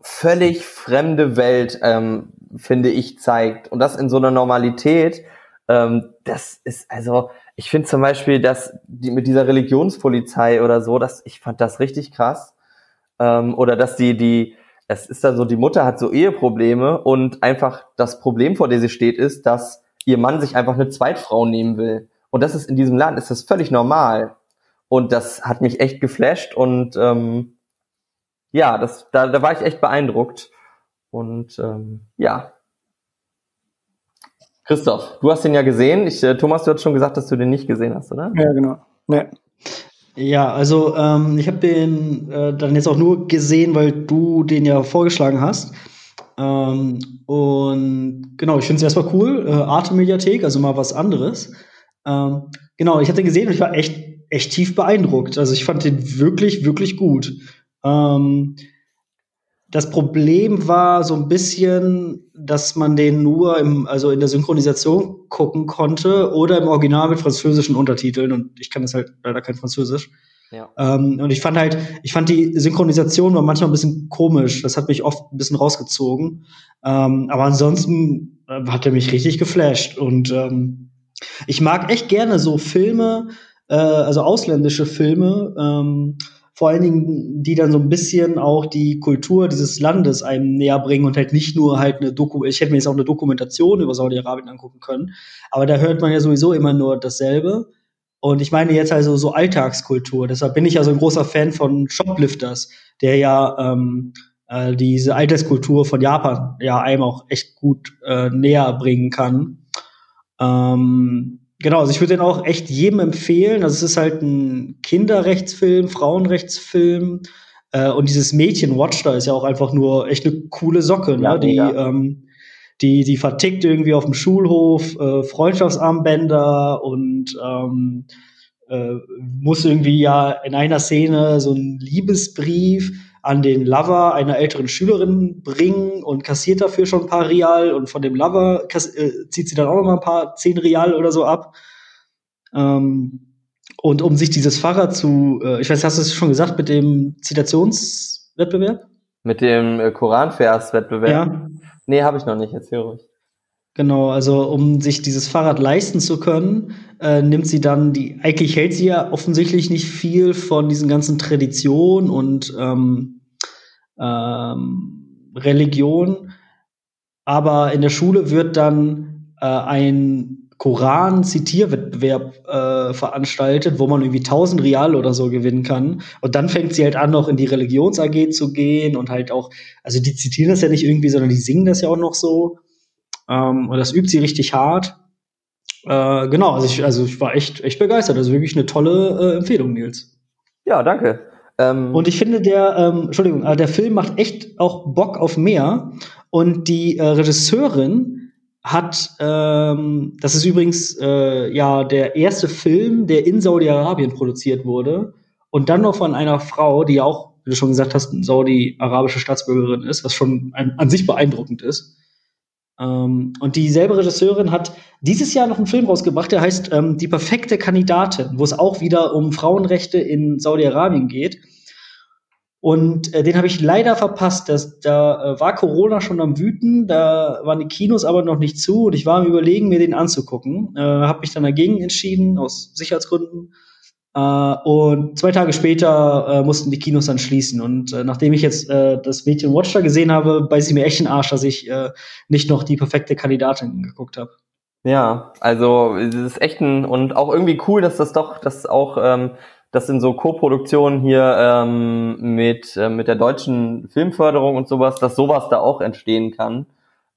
völlig fremde Welt, ähm, finde ich, zeigt. Und das in so einer Normalität. Ähm, das ist, also, ich finde zum Beispiel, dass die mit dieser Religionspolizei oder so, dass ich fand das richtig krass. Ähm, oder dass die, die, es ist da so, die Mutter hat so Eheprobleme und einfach das Problem, vor dem sie steht, ist, dass ihr Mann sich einfach eine Zweitfrau nehmen will. Und das ist in diesem Land, ist das völlig normal. Und das hat mich echt geflasht und ähm, ja, das, da, da war ich echt beeindruckt. Und ähm, ja. Christoph, du hast den ja gesehen. Ich, äh, Thomas, du hast schon gesagt, dass du den nicht gesehen hast, oder? Ja, genau. Nee. Ja, also ähm, ich habe den äh, dann jetzt auch nur gesehen, weil du den ja vorgeschlagen hast. Ähm, und genau, ich finde es erstmal cool. Äh, Arte Mediathek, also mal was anderes. Ähm, genau, ich hatte gesehen und ich war echt, echt tief beeindruckt. Also ich fand den wirklich, wirklich gut. Ähm, das Problem war so ein bisschen, dass man den nur im, also in der Synchronisation gucken konnte oder im Original mit französischen Untertiteln und ich kann das halt leider kein Französisch. Ja. Ähm, und ich fand halt, ich fand die Synchronisation war manchmal ein bisschen komisch. Das hat mich oft ein bisschen rausgezogen. Ähm, aber ansonsten hat er mich richtig geflasht und ähm, Ich mag echt gerne so Filme, äh, also ausländische Filme, ähm, vor allen Dingen, die dann so ein bisschen auch die Kultur dieses Landes einem näher bringen und halt nicht nur halt eine Doku, ich hätte mir jetzt auch eine Dokumentation über Saudi-Arabien angucken können, aber da hört man ja sowieso immer nur dasselbe. Und ich meine jetzt also so Alltagskultur. Deshalb bin ich ja so ein großer Fan von Shoplifters, der ja ähm, äh, diese Alltagskultur von Japan ja einem auch echt gut äh, näher bringen kann. Ähm, genau, also ich würde den auch echt jedem empfehlen. Also es ist halt ein Kinderrechtsfilm, Frauenrechtsfilm. Äh, und dieses Mädchen da ist ja auch einfach nur echt eine coole Socke, ne? Ja, die, ähm, die, die vertickt irgendwie auf dem Schulhof äh, Freundschaftsarmbänder und ähm, äh, muss irgendwie ja in einer Szene so einen Liebesbrief an den Lover einer älteren Schülerin bringen und kassiert dafür schon ein paar Real und von dem Lover äh, zieht sie dann auch noch mal ein paar zehn Real oder so ab. Ähm, und um sich dieses Fahrrad zu, äh, ich weiß, hast du es schon gesagt, mit dem Zitationswettbewerb? Mit dem äh, Koranvers-Wettbewerb? Ja. Nee, habe ich noch nicht, erzähl ruhig. Genau, also um sich dieses Fahrrad leisten zu können, äh, nimmt sie dann die, eigentlich hält sie ja offensichtlich nicht viel von diesen ganzen Traditionen und ähm, ähm, Religion, aber in der Schule wird dann äh, ein Koran-Zitierwettbewerb äh, veranstaltet, wo man irgendwie 1000 Real oder so gewinnen kann. Und dann fängt sie halt an, noch in die Religions-AG zu gehen und halt auch, also die zitieren das ja nicht irgendwie, sondern die singen das ja auch noch so. Ähm, und das übt sie richtig hart. Äh, genau, also ich, also ich war echt, echt begeistert. Also wirklich eine tolle äh, Empfehlung, Nils. Ja, danke. Ähm, Und ich finde, der, ähm, Entschuldigung, äh, der Film macht echt auch Bock auf mehr. Und die äh, Regisseurin hat, ähm, das ist übrigens äh, ja der erste Film, der in Saudi-Arabien produziert wurde. Und dann noch von einer Frau, die auch, wie du schon gesagt hast, saudi-arabische Staatsbürgerin ist, was schon ein, an sich beeindruckend ist. Ähm, und dieselbe Regisseurin hat dieses Jahr noch einen Film rausgebracht, der heißt ähm, Die perfekte Kandidatin, wo es auch wieder um Frauenrechte in Saudi-Arabien geht. Und äh, den habe ich leider verpasst. Das, da äh, war Corona schon am Wüten, da waren die Kinos aber noch nicht zu und ich war am Überlegen, mir den anzugucken. Äh, habe mich dann dagegen entschieden, aus Sicherheitsgründen. Äh, und zwei Tage später äh, mussten die Kinos dann schließen. Und äh, nachdem ich jetzt das Mädchen Watcher gesehen habe, beiß ich mir echt den Arsch, dass ich nicht noch die perfekte Kandidatin geguckt habe. Ja, also es ist echt ein und auch irgendwie cool, dass das doch, dass auch ähm, das in so Co-Produktionen hier ähm, mit äh, mit der deutschen Filmförderung und sowas, dass sowas da auch entstehen kann,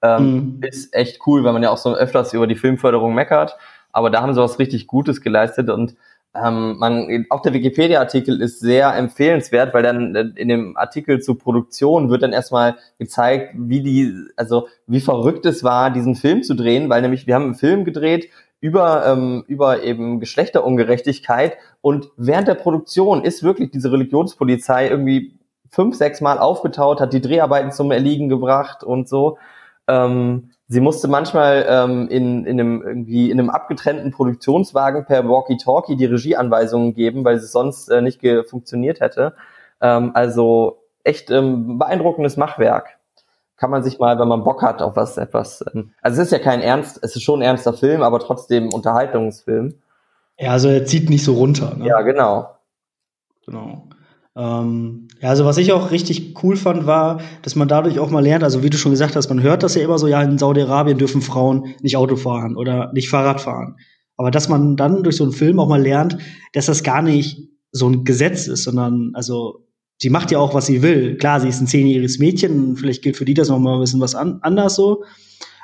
ähm, Mhm. ist echt cool, weil man ja auch so öfters über die Filmförderung meckert, aber da haben sie was richtig Gutes geleistet und ähm, man, auch der Wikipedia-Artikel ist sehr empfehlenswert, weil dann äh, in dem Artikel zur Produktion wird dann erstmal gezeigt, wie die, also wie verrückt es war, diesen Film zu drehen, weil nämlich wir haben einen Film gedreht über ähm, über eben Geschlechterungerechtigkeit und während der Produktion ist wirklich diese Religionspolizei irgendwie fünf, sechs Mal aufgetaut, hat die Dreharbeiten zum Erliegen gebracht und so. Ähm, sie musste manchmal ähm, in, in einem irgendwie in einem abgetrennten Produktionswagen per Walkie-Talkie die Regieanweisungen geben, weil es sonst äh, nicht funktioniert hätte. Ähm, also echt ähm, beeindruckendes Machwerk. Kann man sich mal, wenn man Bock hat, auf was etwas. Ähm, also es ist ja kein Ernst, es ist schon ein ernster Film, aber trotzdem Unterhaltungsfilm. Ja, also er zieht nicht so runter. Ne? Ja, genau. Genau. Ähm, ja, also was ich auch richtig cool fand, war, dass man dadurch auch mal lernt, also wie du schon gesagt hast, man hört das ja immer so, ja, in Saudi-Arabien dürfen Frauen nicht Auto fahren oder nicht Fahrrad fahren. Aber dass man dann durch so einen Film auch mal lernt, dass das gar nicht so ein Gesetz ist, sondern, also, sie macht ja auch, was sie will. Klar, sie ist ein zehnjähriges Mädchen, vielleicht gilt für die das noch mal ein bisschen was an anders so.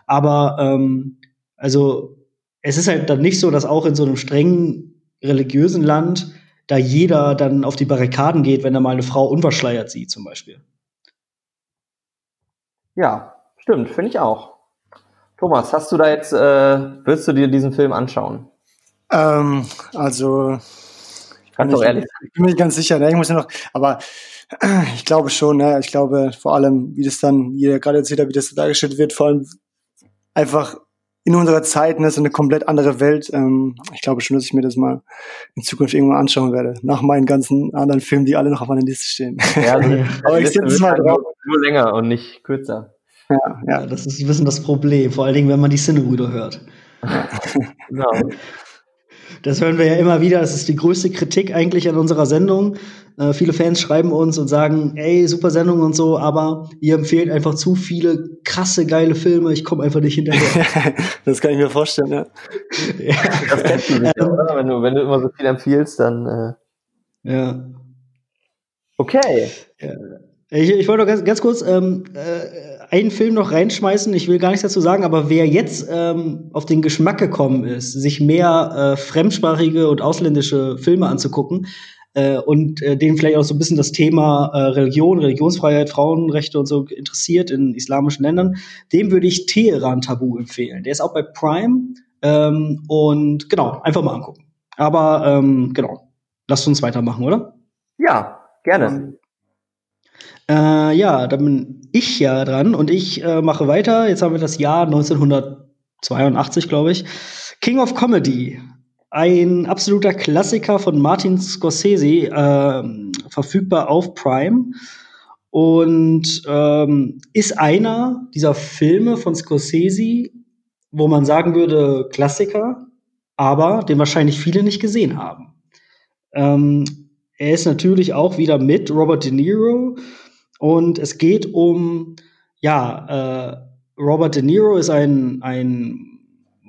Aber, ähm, also, es ist halt dann nicht so, dass auch in so einem strengen religiösen Land da jeder dann auf die Barrikaden geht, wenn er mal eine Frau unverschleiert sieht, zum Beispiel. Ja, stimmt, finde ich auch. Thomas, hast du da jetzt, äh, willst du dir diesen Film anschauen? Ähm, also, Kannst doch ich, ehrlich ich bin mir nicht ganz sicher, ne? ich muss ja noch, aber äh, ich glaube schon, ne? ich glaube vor allem, wie das dann, wie ihr gerade erzählt habt, wie das dargestellt wird, vor allem einfach in unserer Zeit, ne, so eine komplett andere Welt. Ähm, ich glaube schon, dass ich mir das mal in Zukunft irgendwann anschauen werde. Nach meinen ganzen anderen Filmen, die alle noch auf meiner Liste stehen. Ja, also, Aber ich setze es mal drauf. Nur, länger und nicht kürzer. Ja, Ja, ja. das ist ein bisschen das Problem, vor allen Dingen, wenn man die Cinnebrüder hört. genau. Das hören wir ja immer wieder. Das ist die größte Kritik eigentlich an unserer Sendung. Äh, viele Fans schreiben uns und sagen, ey, super Sendung und so, aber ihr empfehlt einfach zu viele krasse, geile Filme. Ich komme einfach nicht hinterher. das kann ich mir vorstellen, ja. ja. Das kennst du nicht, ähm, oder? Wenn du, wenn du immer so viel empfiehlst, dann. Äh ja. Okay. Ja. Ich, ich wollte noch ganz, ganz kurz ähm, äh, einen Film noch reinschmeißen. Ich will gar nichts dazu sagen, aber wer jetzt ähm, auf den Geschmack gekommen ist, sich mehr äh, fremdsprachige und ausländische Filme anzugucken äh, und äh, den vielleicht auch so ein bisschen das Thema äh, Religion, Religionsfreiheit, Frauenrechte und so interessiert in islamischen Ländern, dem würde ich Teheran Tabu empfehlen. Der ist auch bei Prime ähm, und genau, einfach mal angucken. Aber ähm, genau, lasst uns weitermachen, oder? Ja, gerne. Äh, ja, da bin ich ja dran und ich äh, mache weiter. Jetzt haben wir das Jahr 1982, glaube ich. King of Comedy. Ein absoluter Klassiker von Martin Scorsese, äh, verfügbar auf Prime. Und ähm, ist einer dieser Filme von Scorsese, wo man sagen würde, Klassiker, aber den wahrscheinlich viele nicht gesehen haben. Ähm, er ist natürlich auch wieder mit Robert De Niro und es geht um, ja, äh, Robert De Niro ist ein, ein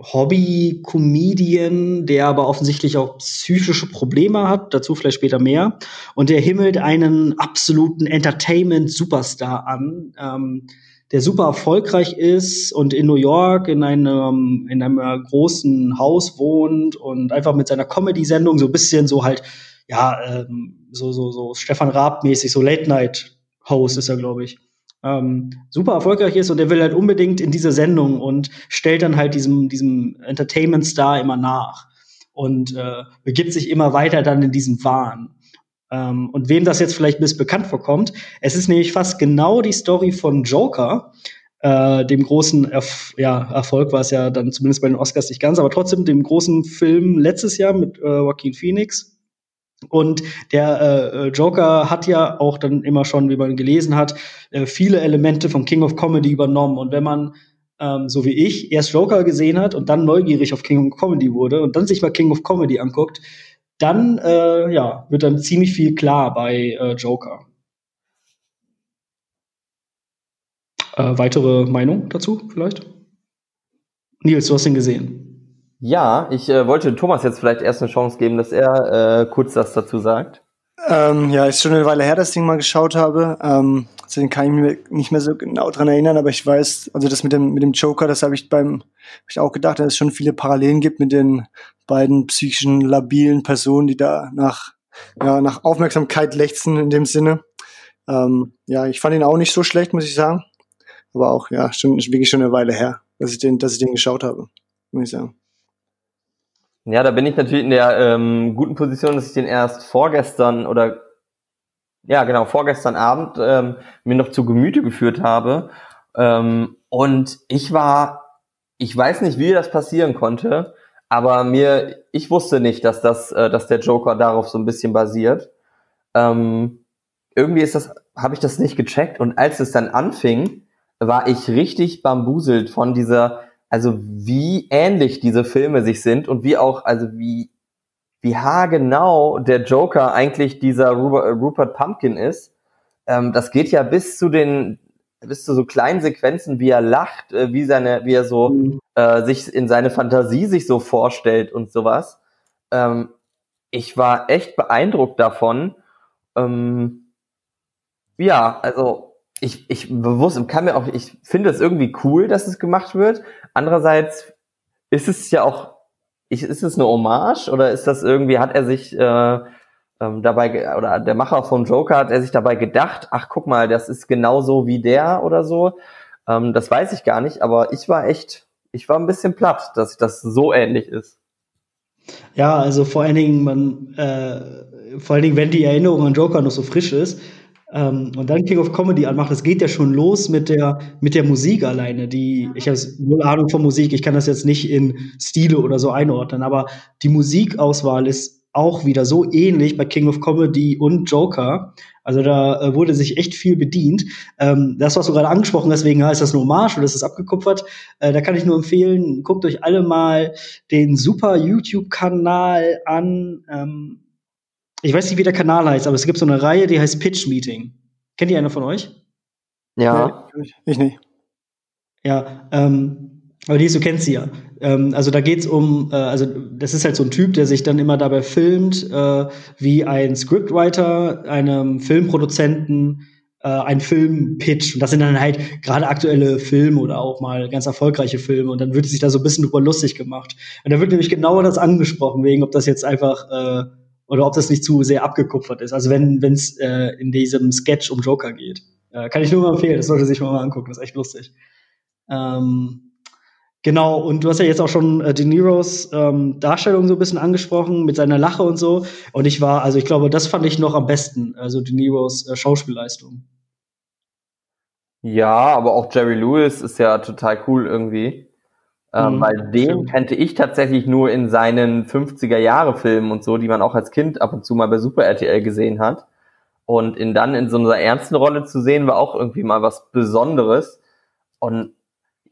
Hobby-Comedian, der aber offensichtlich auch psychische Probleme hat, dazu vielleicht später mehr. Und der himmelt einen absoluten Entertainment-Superstar an, ähm, der super erfolgreich ist und in New York in einem, in einem großen Haus wohnt und einfach mit seiner Comedy-Sendung so ein bisschen so halt, ja, ähm, so, so, so Stefan Raab-mäßig, so Late-Night Host ist er, glaube ich. Ähm, super erfolgreich ist und er will halt unbedingt in diese Sendung und stellt dann halt diesem, diesem Entertainment-Star immer nach und äh, begibt sich immer weiter dann in diesen Wahn. Ähm, und wem das jetzt vielleicht ein bekannt vorkommt, es ist nämlich fast genau die Story von Joker, äh, dem großen Erf ja, Erfolg war es ja dann zumindest bei den Oscars nicht ganz, aber trotzdem dem großen Film letztes Jahr mit äh, Joaquin Phoenix, und der äh, Joker hat ja auch dann immer schon, wie man gelesen hat, äh, viele Elemente vom King of Comedy übernommen. Und wenn man, ähm, so wie ich, erst Joker gesehen hat und dann neugierig auf King of Comedy wurde und dann sich mal King of Comedy anguckt, dann äh, ja, wird dann ziemlich viel klar bei äh, Joker. Äh, weitere Meinung dazu vielleicht? Nils, du hast ihn gesehen. Ja, ich äh, wollte Thomas jetzt vielleicht erst eine Chance geben, dass er äh, kurz das dazu sagt. Ähm, ja, ist schon eine Weile her, dass ich den mal geschaut habe. Ähm, deswegen kann ich mich nicht mehr so genau dran erinnern, aber ich weiß, also das mit dem, mit dem Joker, das habe ich beim, hab ich auch gedacht, dass es schon viele Parallelen gibt mit den beiden psychischen labilen Personen, die da nach, ja, nach Aufmerksamkeit lechzen in dem Sinne. Ähm, ja, ich fand ihn auch nicht so schlecht, muss ich sagen. Aber auch, ja, schon, wirklich schon eine Weile her, dass ich den, dass ich den geschaut habe, muss ich sagen. Ja, da bin ich natürlich in der ähm, guten Position, dass ich den erst vorgestern oder ja genau vorgestern Abend ähm, mir noch zu Gemüte geführt habe. Ähm, und ich war, ich weiß nicht, wie das passieren konnte, aber mir, ich wusste nicht, dass das, äh, dass der Joker darauf so ein bisschen basiert. Ähm, irgendwie ist das, habe ich das nicht gecheckt und als es dann anfing, war ich richtig bambuselt von dieser also wie ähnlich diese Filme sich sind und wie auch, also wie, wie haargenau der Joker eigentlich dieser Rupert Pumpkin ist. Ähm, das geht ja bis zu den, bis zu so kleinen Sequenzen, wie er lacht, äh, wie seine, wie er so mhm. äh, sich in seine Fantasie sich so vorstellt und sowas. Ähm, ich war echt beeindruckt davon. Ähm, ja, also ich, ich bewusst kann mir auch, ich finde es irgendwie cool, dass es gemacht wird. Andererseits ist es ja auch, ich, ist es eine Hommage oder ist das irgendwie, hat er sich äh, ähm, dabei, oder der Macher von Joker hat er sich dabei gedacht, ach guck mal, das ist genauso wie der oder so. Ähm, das weiß ich gar nicht, aber ich war echt, ich war ein bisschen platt, dass das so ähnlich ist. Ja, also vor allen Dingen, man, äh, vor allen Dingen, wenn die Erinnerung an Joker noch so frisch ist, ähm, und dann King of Comedy anmacht, das geht ja schon los mit der, mit der Musik alleine. Die, ich habe null Ahnung von Musik, ich kann das jetzt nicht in Stile oder so einordnen, aber die Musikauswahl ist auch wieder so ähnlich bei King of Comedy und Joker. Also da äh, wurde sich echt viel bedient. Ähm, das, was du gerade angesprochen hast, wegen, ist das eine Hommage oder ist das abgekupfert? Äh, da kann ich nur empfehlen, guckt euch alle mal den super YouTube-Kanal an. Ähm, ich weiß nicht, wie der Kanal heißt, aber es gibt so eine Reihe, die heißt Pitch Meeting. Kennt ihr einer von euch? Ja. Nee, ich nicht. Ja, ähm, aber die, du kennst sie ja. Ähm, also da geht's um, äh, also das ist halt so ein Typ, der sich dann immer dabei filmt, äh, wie ein Scriptwriter einem Filmproduzenten äh, einen Film pitcht. Und das sind dann halt gerade aktuelle Filme oder auch mal ganz erfolgreiche Filme. Und dann wird sich da so ein bisschen drüber lustig gemacht. Und da wird nämlich genau das angesprochen, wegen ob das jetzt einfach äh, oder ob das nicht zu sehr abgekupfert ist. Also wenn es äh, in diesem Sketch um Joker geht. Äh, kann ich nur mal empfehlen, das sollte sich mal angucken, das ist echt lustig. Ähm, Genau, und du hast ja jetzt auch schon äh, De Niros ähm, Darstellung so ein bisschen angesprochen mit seiner Lache und so. Und ich war, also ich glaube, das fand ich noch am besten, also De Niros äh, Schauspielleistung. Ja, aber auch Jerry Lewis ist ja total cool irgendwie. Ähm, mhm, weil den stimmt. kannte ich tatsächlich nur in seinen 50er-Jahre-Filmen und so, die man auch als Kind ab und zu mal bei Super RTL gesehen hat. Und ihn dann in so einer ernsten Rolle zu sehen, war auch irgendwie mal was Besonderes. Und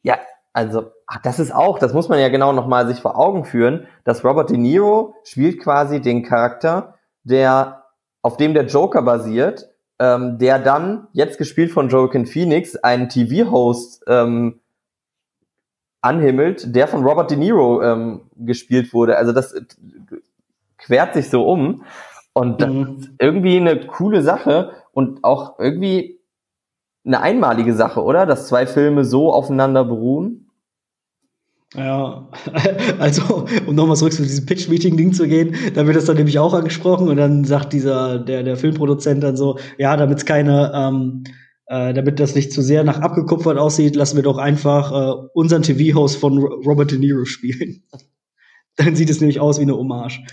ja, also ach, das ist auch, das muss man ja genau nochmal sich vor Augen führen, dass Robert De Niro spielt quasi den Charakter, der auf dem der Joker basiert, ähm, der dann, jetzt gespielt von Joaquin Phoenix, einen TV-Host ähm, anhimmelt, der von Robert De Niro ähm, gespielt wurde. Also das äh, quert sich so um. Und das mhm. ist irgendwie eine coole Sache und auch irgendwie eine einmalige Sache, oder? Dass zwei Filme so aufeinander beruhen. Ja, also um nochmal zurück zu diesem Pitch-Meeting-Ding zu gehen, da wird das dann nämlich auch angesprochen und dann sagt dieser, der, der Filmproduzent dann so, ja, damit es keine, ähm, äh, damit das nicht zu sehr nach abgekupfert aussieht, lassen wir doch einfach äh, unseren TV-Host von Robert De Niro spielen. dann sieht es nämlich aus wie eine Hommage.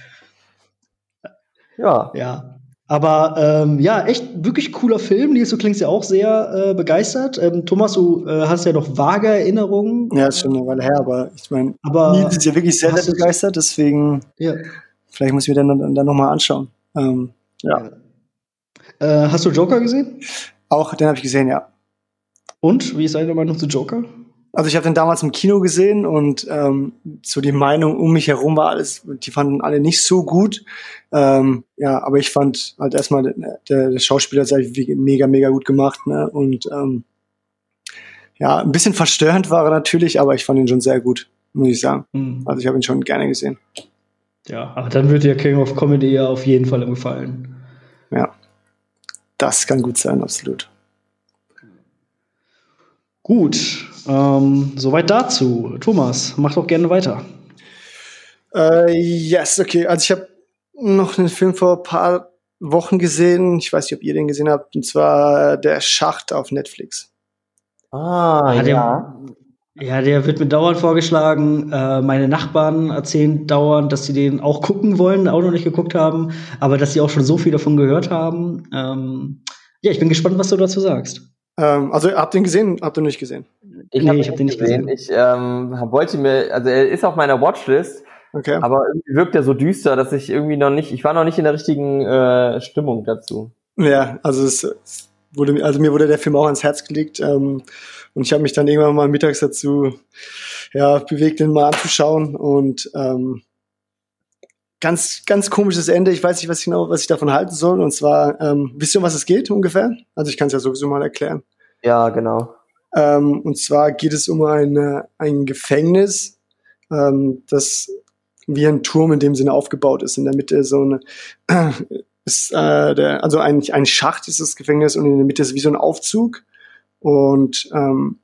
Ja. Ja. Aber ähm, ja, echt wirklich cooler Film. Nils, du klingst ja auch sehr äh, begeistert. Ähm, Thomas, du äh, hast ja noch vage Erinnerungen. Ja, ist schon eine Weile her, aber ich meine, Nils ist ja wirklich sehr, sehr begeistert, deswegen ja. vielleicht muss ich mir dann, dann nochmal anschauen. Ähm, ja. Äh, hast du Joker gesehen? Auch, den habe ich gesehen, ja. Und, wie ist deine Meinung zu Joker? Also ich habe den damals im Kino gesehen und ähm, so die Meinung um mich herum war alles, die fanden alle nicht so gut. Ähm, ja, aber ich fand halt erstmal der, der Schauspieler hat mega, mega gut gemacht. Ne? Und ähm, ja, ein bisschen verstörend war er natürlich, aber ich fand ihn schon sehr gut, muss ich sagen. Mhm. Also ich habe ihn schon gerne gesehen. Ja, aber dann wird dir King of Comedy ja auf jeden Fall gefallen. Ja, das kann gut sein, absolut. Gut, ähm, soweit dazu. Thomas, mach doch gerne weiter. Äh, yes, okay. Also ich habe noch einen Film vor ein paar Wochen gesehen. Ich weiß nicht, ob ihr den gesehen habt. Und zwar Der Schacht auf Netflix. Ah, ja. ja. Ja, der wird mir dauernd vorgeschlagen. Äh, meine Nachbarn erzählen dauernd, dass sie den auch gucken wollen, auch noch nicht geguckt haben, aber dass sie auch schon so viel davon gehört haben. Ähm, ja, ich bin gespannt, was du dazu sagst. Ähm, also habt ihr ihn gesehen? Habt ihr nicht gesehen? Ich nee, habe hab den nicht gesehen. gesehen. Ich ähm, wollte mir, also er ist auf meiner Watchlist, okay. aber irgendwie wirkt er so düster, dass ich irgendwie noch nicht, ich war noch nicht in der richtigen äh, Stimmung dazu. Ja, also es wurde, also mir wurde der Film auch ans Herz gelegt ähm, und ich habe mich dann irgendwann mal mittags dazu ja, bewegt, den mal anzuschauen und ähm, ganz, ganz komisches Ende. Ich weiß nicht, was ich genau, was ich davon halten soll. Und zwar, ähm, wisst ihr, um was es geht ungefähr? Also ich kann es ja sowieso mal erklären. Ja, genau. Ähm, und zwar geht es um eine, ein Gefängnis, ähm, das wie ein Turm in dem Sinne aufgebaut ist. In der Mitte so eine, ist, äh, der, also ein, ein Schacht ist das Gefängnis und in der Mitte ist wie so ein Aufzug. Und ähm,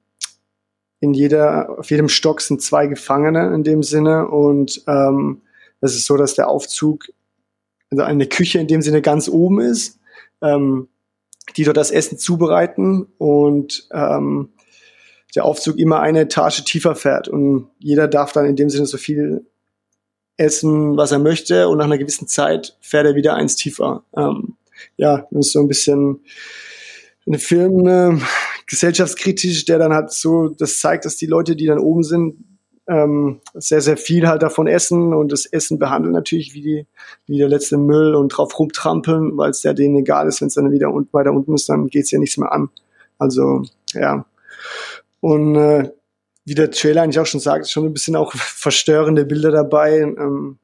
in jeder, auf jedem Stock sind zwei Gefangene in dem Sinne. Und ähm, es ist so, dass der Aufzug, also eine Küche in dem Sinne ganz oben ist, ähm, die dort das Essen zubereiten und ähm, der Aufzug immer eine Etage tiefer fährt und jeder darf dann in dem Sinne so viel essen, was er möchte und nach einer gewissen Zeit fährt er wieder eins tiefer. Ähm, ja, das ist so ein bisschen ein Film, äh, gesellschaftskritisch, der dann halt so, das zeigt, dass die Leute, die dann oben sind, ähm, sehr, sehr viel halt davon essen und das Essen behandeln natürlich wie, die, wie der letzte Müll und drauf rumtrampeln, weil es ja denen egal ist, wenn es dann wieder und weiter unten ist, dann geht's ja nichts mehr an. Also, ja. Und äh, wie der Trailer eigentlich auch schon sagt, schon ein bisschen auch verstörende Bilder dabei. Ähm,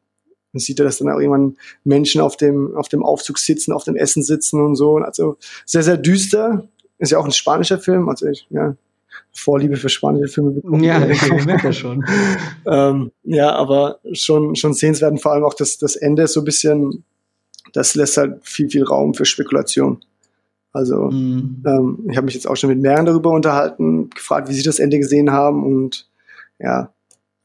man sieht ja, dass dann auch irgendwann Menschen auf dem, auf dem Aufzug sitzen, auf dem Essen sitzen und so. Also sehr, sehr düster. Ist ja auch ein spanischer Film. Also ich, ja, Vorliebe für spanische Filme bekommen. Ja, ich merke das schon. ähm, ja, aber schon, schon sehenswert und vor allem auch das, das Ende so ein bisschen, das lässt halt viel, viel Raum für Spekulation. Also mhm. ähm, ich habe mich jetzt auch schon mit mehreren darüber unterhalten, gefragt, wie sie das Ende gesehen haben und ja,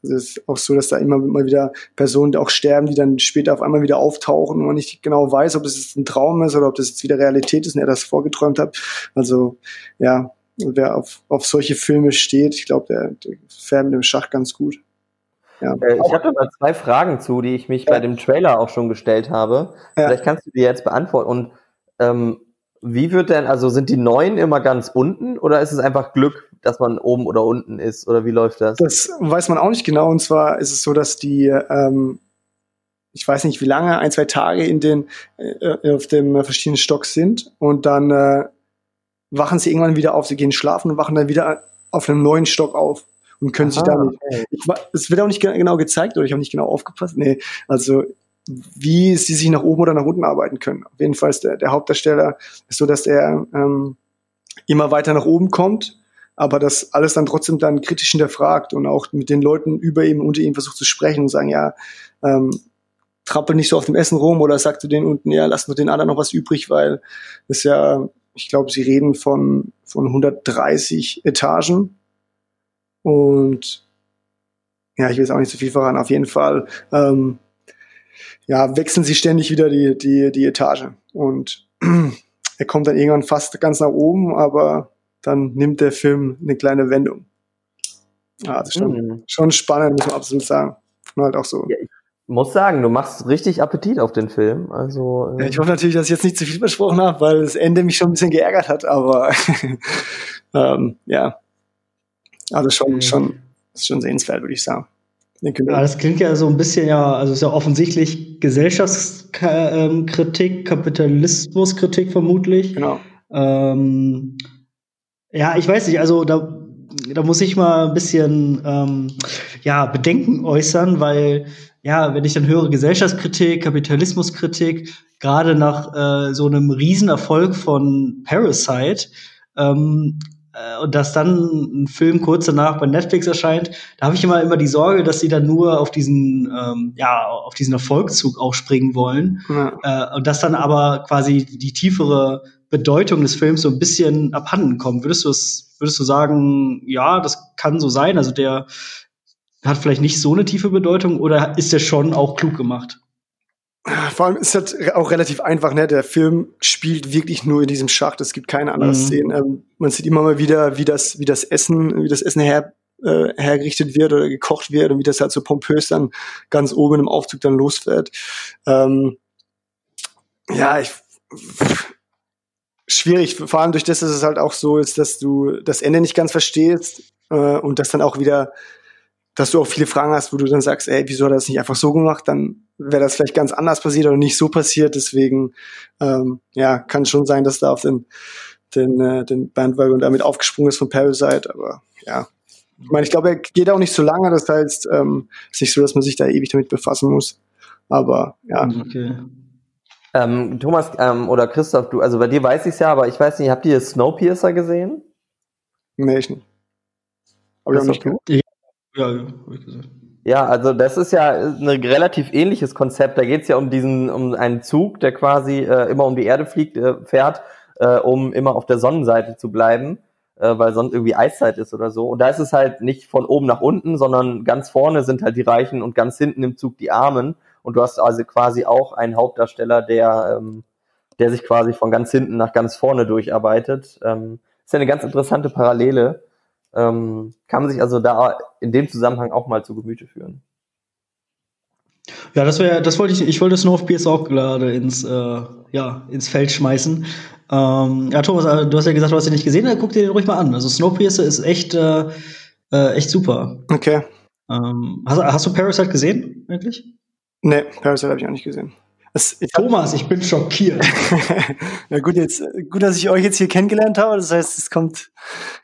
es ist auch so, dass da immer mal wieder Personen auch sterben, die dann später auf einmal wieder auftauchen und man nicht genau weiß, ob es jetzt ein Traum ist oder ob das jetzt wieder Realität ist und er das vorgeträumt hat. Also ja, wer auf, auf solche Filme steht, ich glaube, der, der fährt mit dem Schach ganz gut. Ja. Äh, ich habe mal zwei Fragen zu, die ich mich ja. bei dem Trailer auch schon gestellt habe. Ja. Vielleicht kannst du die jetzt beantworten. Und ähm, wie wird denn, also sind die neuen immer ganz unten oder ist es einfach Glück, dass man oben oder unten ist? Oder wie läuft das? Das weiß man auch nicht genau. Und zwar ist es so, dass die, ähm, ich weiß nicht wie lange, ein, zwei Tage in den, äh, auf dem verschiedenen Stock sind und dann äh, wachen sie irgendwann wieder auf, sie gehen schlafen und wachen dann wieder auf einem neuen Stock auf und können Aha, sich damit. Okay. Ich, es wird auch nicht genau gezeigt oder ich habe nicht genau aufgepasst. Nee, also wie sie sich nach oben oder nach unten arbeiten können. Auf jeden Fall ist der, der Hauptdarsteller ist so, dass er ähm, immer weiter nach oben kommt, aber das alles dann trotzdem dann kritisch hinterfragt und auch mit den Leuten über ihm, unter ihm versucht zu sprechen und sagen, ja, ähm, trappel nicht so auf dem Essen rum oder sag zu denen unten, ja, lass nur den anderen noch was übrig, weil das ja, ich glaube, sie reden von, von 130 Etagen und ja, ich will jetzt auch nicht zu so viel voran, auf jeden Fall ähm, ja, wechseln sie ständig wieder die, die, die Etage. Und er kommt dann irgendwann fast ganz nach oben, aber dann nimmt der Film eine kleine Wendung. Ja, das ist schon, mhm. schon spannend, muss man absolut sagen. Und halt auch so. Ja, ich muss sagen, du machst richtig Appetit auf den Film. Also, äh ja, ich hoffe natürlich, dass ich jetzt nicht zu viel versprochen habe, weil das Ende mich schon ein bisschen geärgert hat, aber ähm, ja. Also schon, mhm. schon, schon sehenswert, würde ich sagen. Ja, das klingt ja so ein bisschen ja, also ist ja offensichtlich Gesellschaftskritik, Kapitalismuskritik vermutlich. Genau. Ähm, ja, ich weiß nicht, also da, da muss ich mal ein bisschen ähm, ja, Bedenken äußern, weil ja, wenn ich dann höre Gesellschaftskritik, Kapitalismuskritik, gerade nach äh, so einem Riesenerfolg von Parasite, ähm, äh, und dass dann ein Film kurz danach bei Netflix erscheint, da habe ich immer immer die Sorge, dass sie dann nur auf diesen ähm, ja auf diesen Erfolgszug aufspringen wollen ja. äh, und dass dann aber quasi die tiefere Bedeutung des Films so ein bisschen abhanden kommt. Würdest du es würdest du sagen, ja, das kann so sein? Also der hat vielleicht nicht so eine tiefe Bedeutung oder ist der schon auch klug gemacht? Vor allem ist das auch relativ einfach, ne? Der Film spielt wirklich nur in diesem Schacht. Es gibt keine anderen mhm. Szenen. Ähm, man sieht immer mal wieder, wie das, wie das Essen, wie das Essen her, äh, hergerichtet wird oder gekocht wird und wie das halt so pompös dann ganz oben im Aufzug dann losfährt. Ähm, ja, ich, schwierig, vor allem durch das, dass es halt auch so ist, dass du das Ende nicht ganz verstehst äh, und das dann auch wieder dass du auch viele Fragen hast, wo du dann sagst, ey, wieso hat er das nicht einfach so gemacht? Dann wäre das vielleicht ganz anders passiert oder nicht so passiert. Deswegen, ähm, ja, kann schon sein, dass da auf den, den, äh, den Bandwagon damit aufgesprungen ist von Parasite. Aber ja, ich meine, ich glaube, er geht auch nicht so lange. Das heißt, ähm, ist nicht so, dass man sich da ewig damit befassen muss. Aber ja. Okay. Ähm, Thomas ähm, oder Christoph, du, also bei dir weiß ich es ja, aber ich weiß nicht, habt ihr Snowpiercer gesehen? Nee, ich nicht. Aber ich nicht ja, ja, habe ich gesagt. Ja, also das ist ja ein relativ ähnliches Konzept. Da geht es ja um diesen, um einen Zug, der quasi äh, immer um die Erde fliegt, äh, fährt, äh, um immer auf der Sonnenseite zu bleiben, äh, weil sonst irgendwie Eiszeit ist oder so. Und da ist es halt nicht von oben nach unten, sondern ganz vorne sind halt die Reichen und ganz hinten im Zug die Armen. Und du hast also quasi auch einen Hauptdarsteller, der, ähm, der sich quasi von ganz hinten nach ganz vorne durcharbeitet. Ähm, ist ja eine ganz interessante Parallele. Ähm, kann man sich also da in dem Zusammenhang auch mal zu Gemüte führen. Ja, das wäre, das wollte ich, ich wollte Snowpiercer auch gerade ins, äh, ja, ins Feld schmeißen. Ähm, ja, Thomas, äh, du hast ja gesagt, du hast ihn nicht gesehen, dann guck dir den ruhig mal an. Also Snowpiercer ist echt, äh, äh, echt super. Okay. Ähm, hast, hast, du Parasite gesehen, eigentlich? Nee, Parasite habe ich auch nicht gesehen. Das, ich Thomas, ich bin schockiert. Na gut, jetzt, gut, dass ich euch jetzt hier kennengelernt habe. Das heißt, es kommt,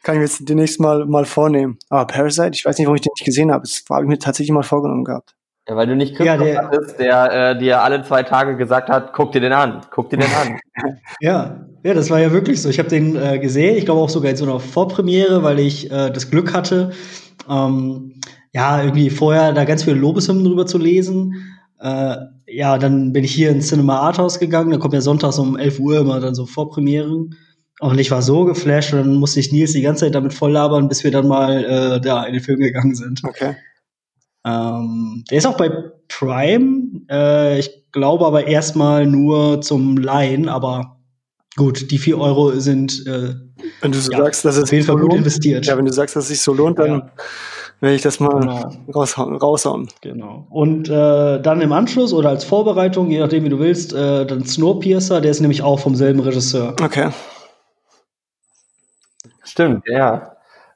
kann ich mir jetzt demnächst mal, mal vornehmen. Aber Parasite, ich weiß nicht, warum ich den nicht gesehen habe. Das habe ich mir tatsächlich mal vorgenommen gehabt. Ja, weil du nicht Christoph ja, der, hattest, der äh, dir alle zwei Tage gesagt hat, guck dir den an, guck dir den an. ja, ja, das war ja wirklich so. Ich habe den äh, gesehen, ich glaube auch sogar in so einer Vorpremiere, weil ich äh, das Glück hatte, ähm, ja, irgendwie vorher da ganz viele Lobeshymnen drüber zu lesen. Äh, ja, dann bin ich hier ins Cinema Arthouse gegangen, da kommt ja sonntags um 11 Uhr immer dann so Vorpremieren. Und ich war so geflasht und dann musste ich Nils die ganze Zeit damit voll labern, bis wir dann mal äh, da in den Film gegangen sind. Okay. Ähm, der ist auch bei Prime. Äh, ich glaube aber erstmal nur zum Leihen, aber gut, die 4 Euro sind äh, wenn du so ja, sagst, dass es auf jeden Fall so gut lohnt, investiert. Ja, wenn du sagst, dass es sich so lohnt, dann ja. Werde ich das mal genau. raushauen, raushauen. Genau. Und äh, dann im Anschluss oder als Vorbereitung, je nachdem wie du willst, äh, dann Snowpiercer, der ist nämlich auch vom selben Regisseur. Okay. Stimmt, ja.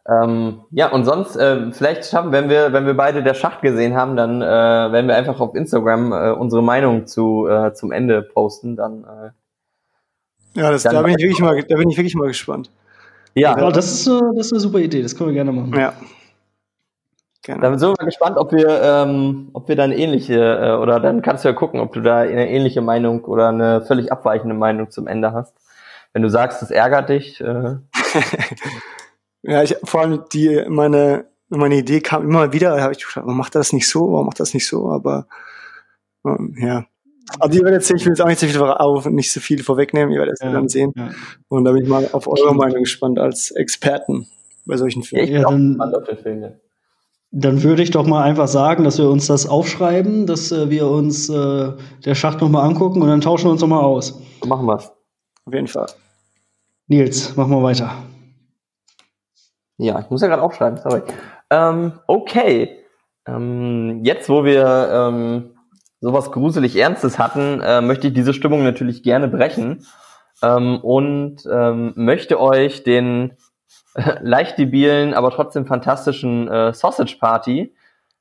Ähm, ja, und sonst, äh, vielleicht schaffen, wenn wir, wenn wir beide der Schacht gesehen haben, dann äh, werden wir einfach auf Instagram äh, unsere Meinung zu, äh, zum Ende posten. Dann, äh, ja, das, dann da, bin ich wirklich mal, da bin ich wirklich mal gespannt. Ja, ja das, ist, äh, das ist eine super Idee, das können wir gerne machen. Ja. Gerne. Dann sind wir gespannt, ob wir, ähm, ob wir dann ähnliche, äh, oder dann kannst du ja gucken, ob du da eine ähnliche Meinung oder eine völlig abweichende Meinung zum Ende hast. Wenn du sagst, das ärgert dich. Äh, Ja, ich, vor allem die, meine, meine Idee kam immer wieder, da habe ich gedacht, warum macht er das nicht so, warum macht er das nicht so, aber ähm, ja. Aber die werdet jetzt, ich will jetzt auch nicht so viel auf, nicht so viel vorwegnehmen, ihr werdet es ja, dann sehen. Ja. Und da bin ich mal auf eure Meinung gespannt als Experten bei solchen Filmen. Ja, dann, dann würde ich doch mal einfach sagen, dass wir uns das aufschreiben, dass äh, wir uns äh, der Schacht nochmal angucken und dann tauschen wir uns nochmal aus. Machen wir's. Auf jeden Fall. Nils, mach mal weiter. Ja, ich muss ja gerade aufschreiben, sorry. Ähm, okay. Ähm, jetzt, wo wir ähm, sowas gruselig Ernstes hatten, äh, möchte ich diese Stimmung natürlich gerne brechen ähm, und ähm, möchte euch den leicht debilen, aber trotzdem fantastischen äh, Sausage Party,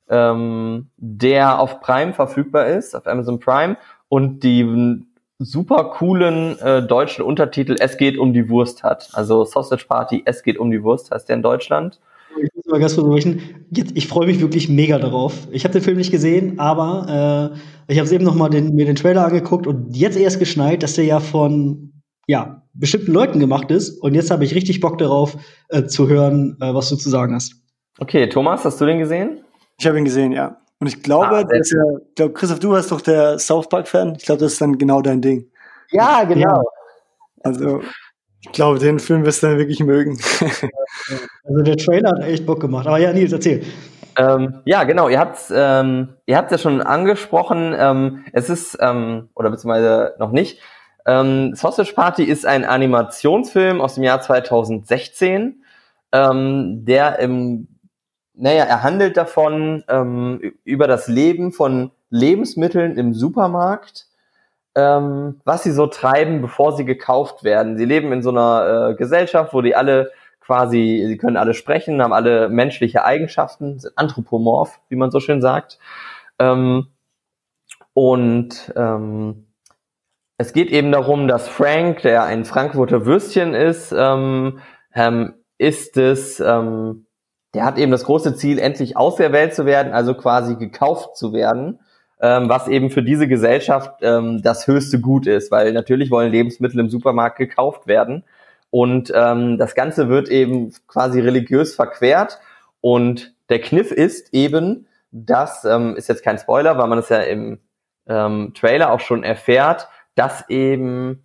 ähm, der auf Prime verfügbar ist, auf Amazon Prime und die super coolen äh, deutschen Untertitel Es geht um die Wurst hat. Also Sausage Party, Es geht um die Wurst heißt der in Deutschland. Ich muss mal ganz kurz Jetzt, ich freue mich wirklich mega darauf. Ich habe den Film nicht gesehen, aber äh, ich habe eben noch mal den, mir den Trailer angeguckt und jetzt erst geschnallt, dass der ja von ja bestimmten Leuten gemacht ist. Und jetzt habe ich richtig Bock darauf äh, zu hören, äh, was du zu sagen hast. Okay, Thomas, hast du den gesehen? Ich habe ihn gesehen, ja. Und ich glaube, ah, dass ja, ich glaube, Christoph, du warst doch der South Park-Fan. Ich glaube, das ist dann genau dein Ding. Ja, genau. Ja. Also, ich glaube, den Film wirst du dann wirklich mögen. also der Trailer hat echt Bock gemacht. Aber ja, Nils, erzähl. Ähm, ja, genau. Ihr habt ähm, ihr habt ja schon angesprochen. Ähm, es ist ähm, oder beziehungsweise noch nicht. Ähm, Sausage Party ist ein Animationsfilm aus dem Jahr 2016, ähm, der im naja, er handelt davon ähm, über das Leben von Lebensmitteln im Supermarkt, ähm, was sie so treiben, bevor sie gekauft werden. Sie leben in so einer äh, Gesellschaft, wo die alle quasi, sie können alle sprechen, haben alle menschliche Eigenschaften, sind anthropomorph, wie man so schön sagt. Ähm, und ähm, es geht eben darum, dass Frank, der ein Frankfurter Würstchen ist, ähm, ähm, ist es, ähm, der hat eben das große Ziel, endlich auserwählt zu werden, also quasi gekauft zu werden, ähm, was eben für diese Gesellschaft ähm, das höchste Gut ist, weil natürlich wollen Lebensmittel im Supermarkt gekauft werden. Und ähm, das Ganze wird eben quasi religiös verquert. Und der Kniff ist eben, das ähm, ist jetzt kein Spoiler, weil man es ja im ähm, Trailer auch schon erfährt, dass eben,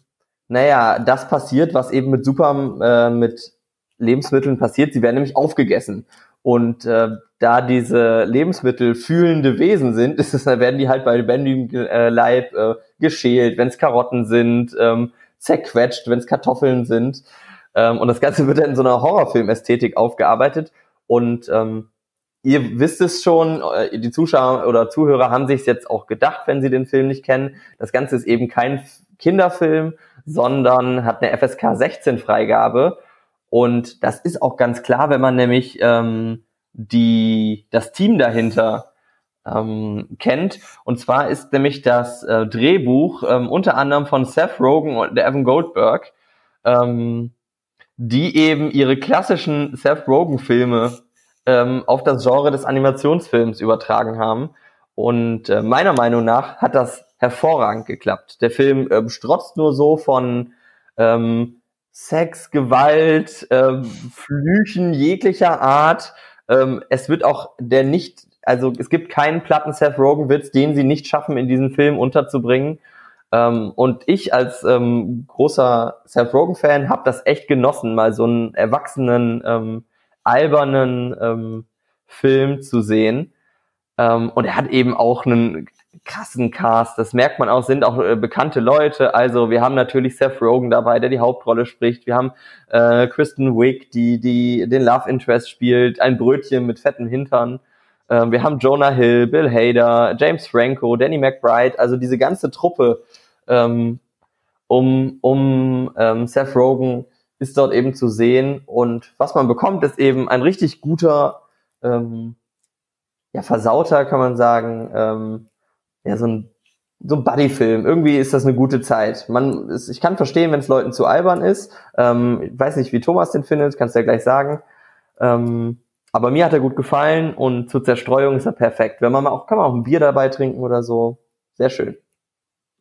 naja, das passiert, was eben mit Super, äh, mit Lebensmitteln passiert. Sie werden nämlich aufgegessen. Und äh, da diese Lebensmittel fühlende Wesen sind, ist es, werden die halt bei lebendigem äh, Leib äh, geschält, wenn es Karotten sind, ähm, zerquetscht, wenn es Kartoffeln sind. Ähm, und das Ganze wird dann in so einer Horrorfilm-Ästhetik aufgearbeitet. Und ähm, ihr wisst es schon, äh, die Zuschauer oder Zuhörer haben sich jetzt auch gedacht, wenn sie den Film nicht kennen. Das Ganze ist eben kein Kinderfilm, sondern hat eine FSK 16 Freigabe und das ist auch ganz klar, wenn man nämlich ähm, die das Team dahinter ähm, kennt. Und zwar ist nämlich das äh, Drehbuch ähm, unter anderem von Seth Rogen und Evan Goldberg, ähm, die eben ihre klassischen Seth Rogen-Filme ähm, auf das Genre des Animationsfilms übertragen haben. Und äh, meiner Meinung nach hat das hervorragend geklappt. Der Film ähm, strotzt nur so von ähm, Sex, Gewalt, ähm, Flüchen jeglicher Art. Ähm, es wird auch der nicht, also es gibt keinen platten Seth Rogen-Witz, den sie nicht schaffen, in diesen Film unterzubringen. Ähm, und ich als ähm, großer Seth Rogen-Fan habe das echt genossen, mal so einen erwachsenen, ähm, albernen ähm, Film zu sehen. Ähm, und er hat eben auch einen krassen Cast. Das merkt man auch, sind auch äh, bekannte Leute. Also wir haben natürlich Seth Rogen dabei, der die Hauptrolle spricht. Wir haben äh, Kristen Wiig, die, die den Love Interest spielt, ein Brötchen mit fetten Hintern. Äh, wir haben Jonah Hill, Bill Hader, James Franco, Danny McBride, also diese ganze Truppe ähm, um, um ähm, Seth Rogen ist dort eben zu sehen. Und was man bekommt, ist eben ein richtig guter, ähm, ja, versauter, kann man sagen, ähm, ja, so ein, so ein Buddy-Film. Irgendwie ist das eine gute Zeit. Man, ist, ich kann verstehen, wenn es Leuten zu albern ist. Ähm, ich weiß nicht, wie Thomas den findet, kannst du ja gleich sagen. Ähm, aber mir hat er gut gefallen und zur Zerstreuung ist er perfekt. Wenn man mal auch, kann man auch ein Bier dabei trinken oder so. Sehr schön.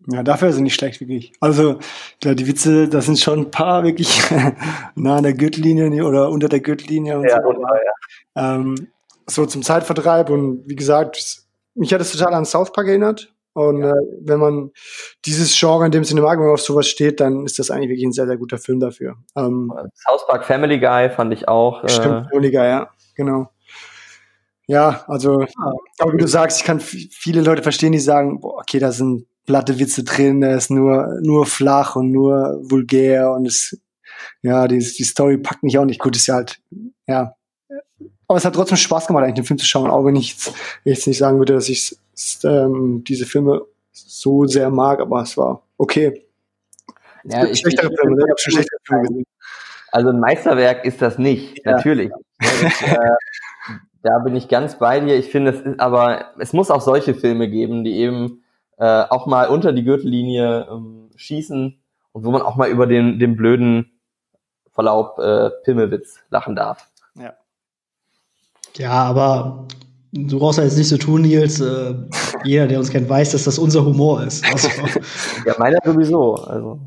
Ja, dafür ist er nicht schlecht, wirklich. Also, ja, die Witze, das sind schon ein paar wirklich nah an der Gürtellinie oder unter der Gürtellinie und Ja, so. total, ja. Ähm, so zum Zeitvertreib und wie gesagt, mich hat es total an South Park erinnert. Und äh, wenn man dieses Genre in dem Sinne mag, wenn man auf sowas steht, dann ist das eigentlich wirklich ein sehr, sehr guter Film dafür. Ähm, South Park Family Guy fand ich auch. Äh, Stimmt, Oliger, ja, genau. Ja, also, aber wie du sagst, ich kann viele Leute verstehen, die sagen, boah, okay, da sind platte Witze drin, der ist nur, nur flach und nur vulgär und es, ja, die, die Story packt mich auch nicht gut, ist ja halt, ja. Aber es hat trotzdem Spaß gemacht, eigentlich den Film zu schauen, auch wenn ich jetzt, jetzt nicht sagen würde, dass ich ähm, diese Filme so sehr mag, aber es war okay. ja, ich, schlechtere ich, Filme, ne? ich habe schon schlechtere Filme gesehen. Also ein Meisterwerk ist das nicht, Ja. natürlich. Ja, das, äh, da bin ich ganz bei dir. Ich finde, es ist, aber es muss auch solche Filme geben, die eben äh, auch mal unter die Gürtellinie ähm, schießen und wo man auch mal über den, den blöden Verlaub äh, Pimmelwitz lachen darf. Ja, aber du brauchst ja jetzt nicht so tun, Nils. Äh, jeder, der uns kennt, weiß, dass das unser Humor ist. Also, Ja, meiner sowieso. Also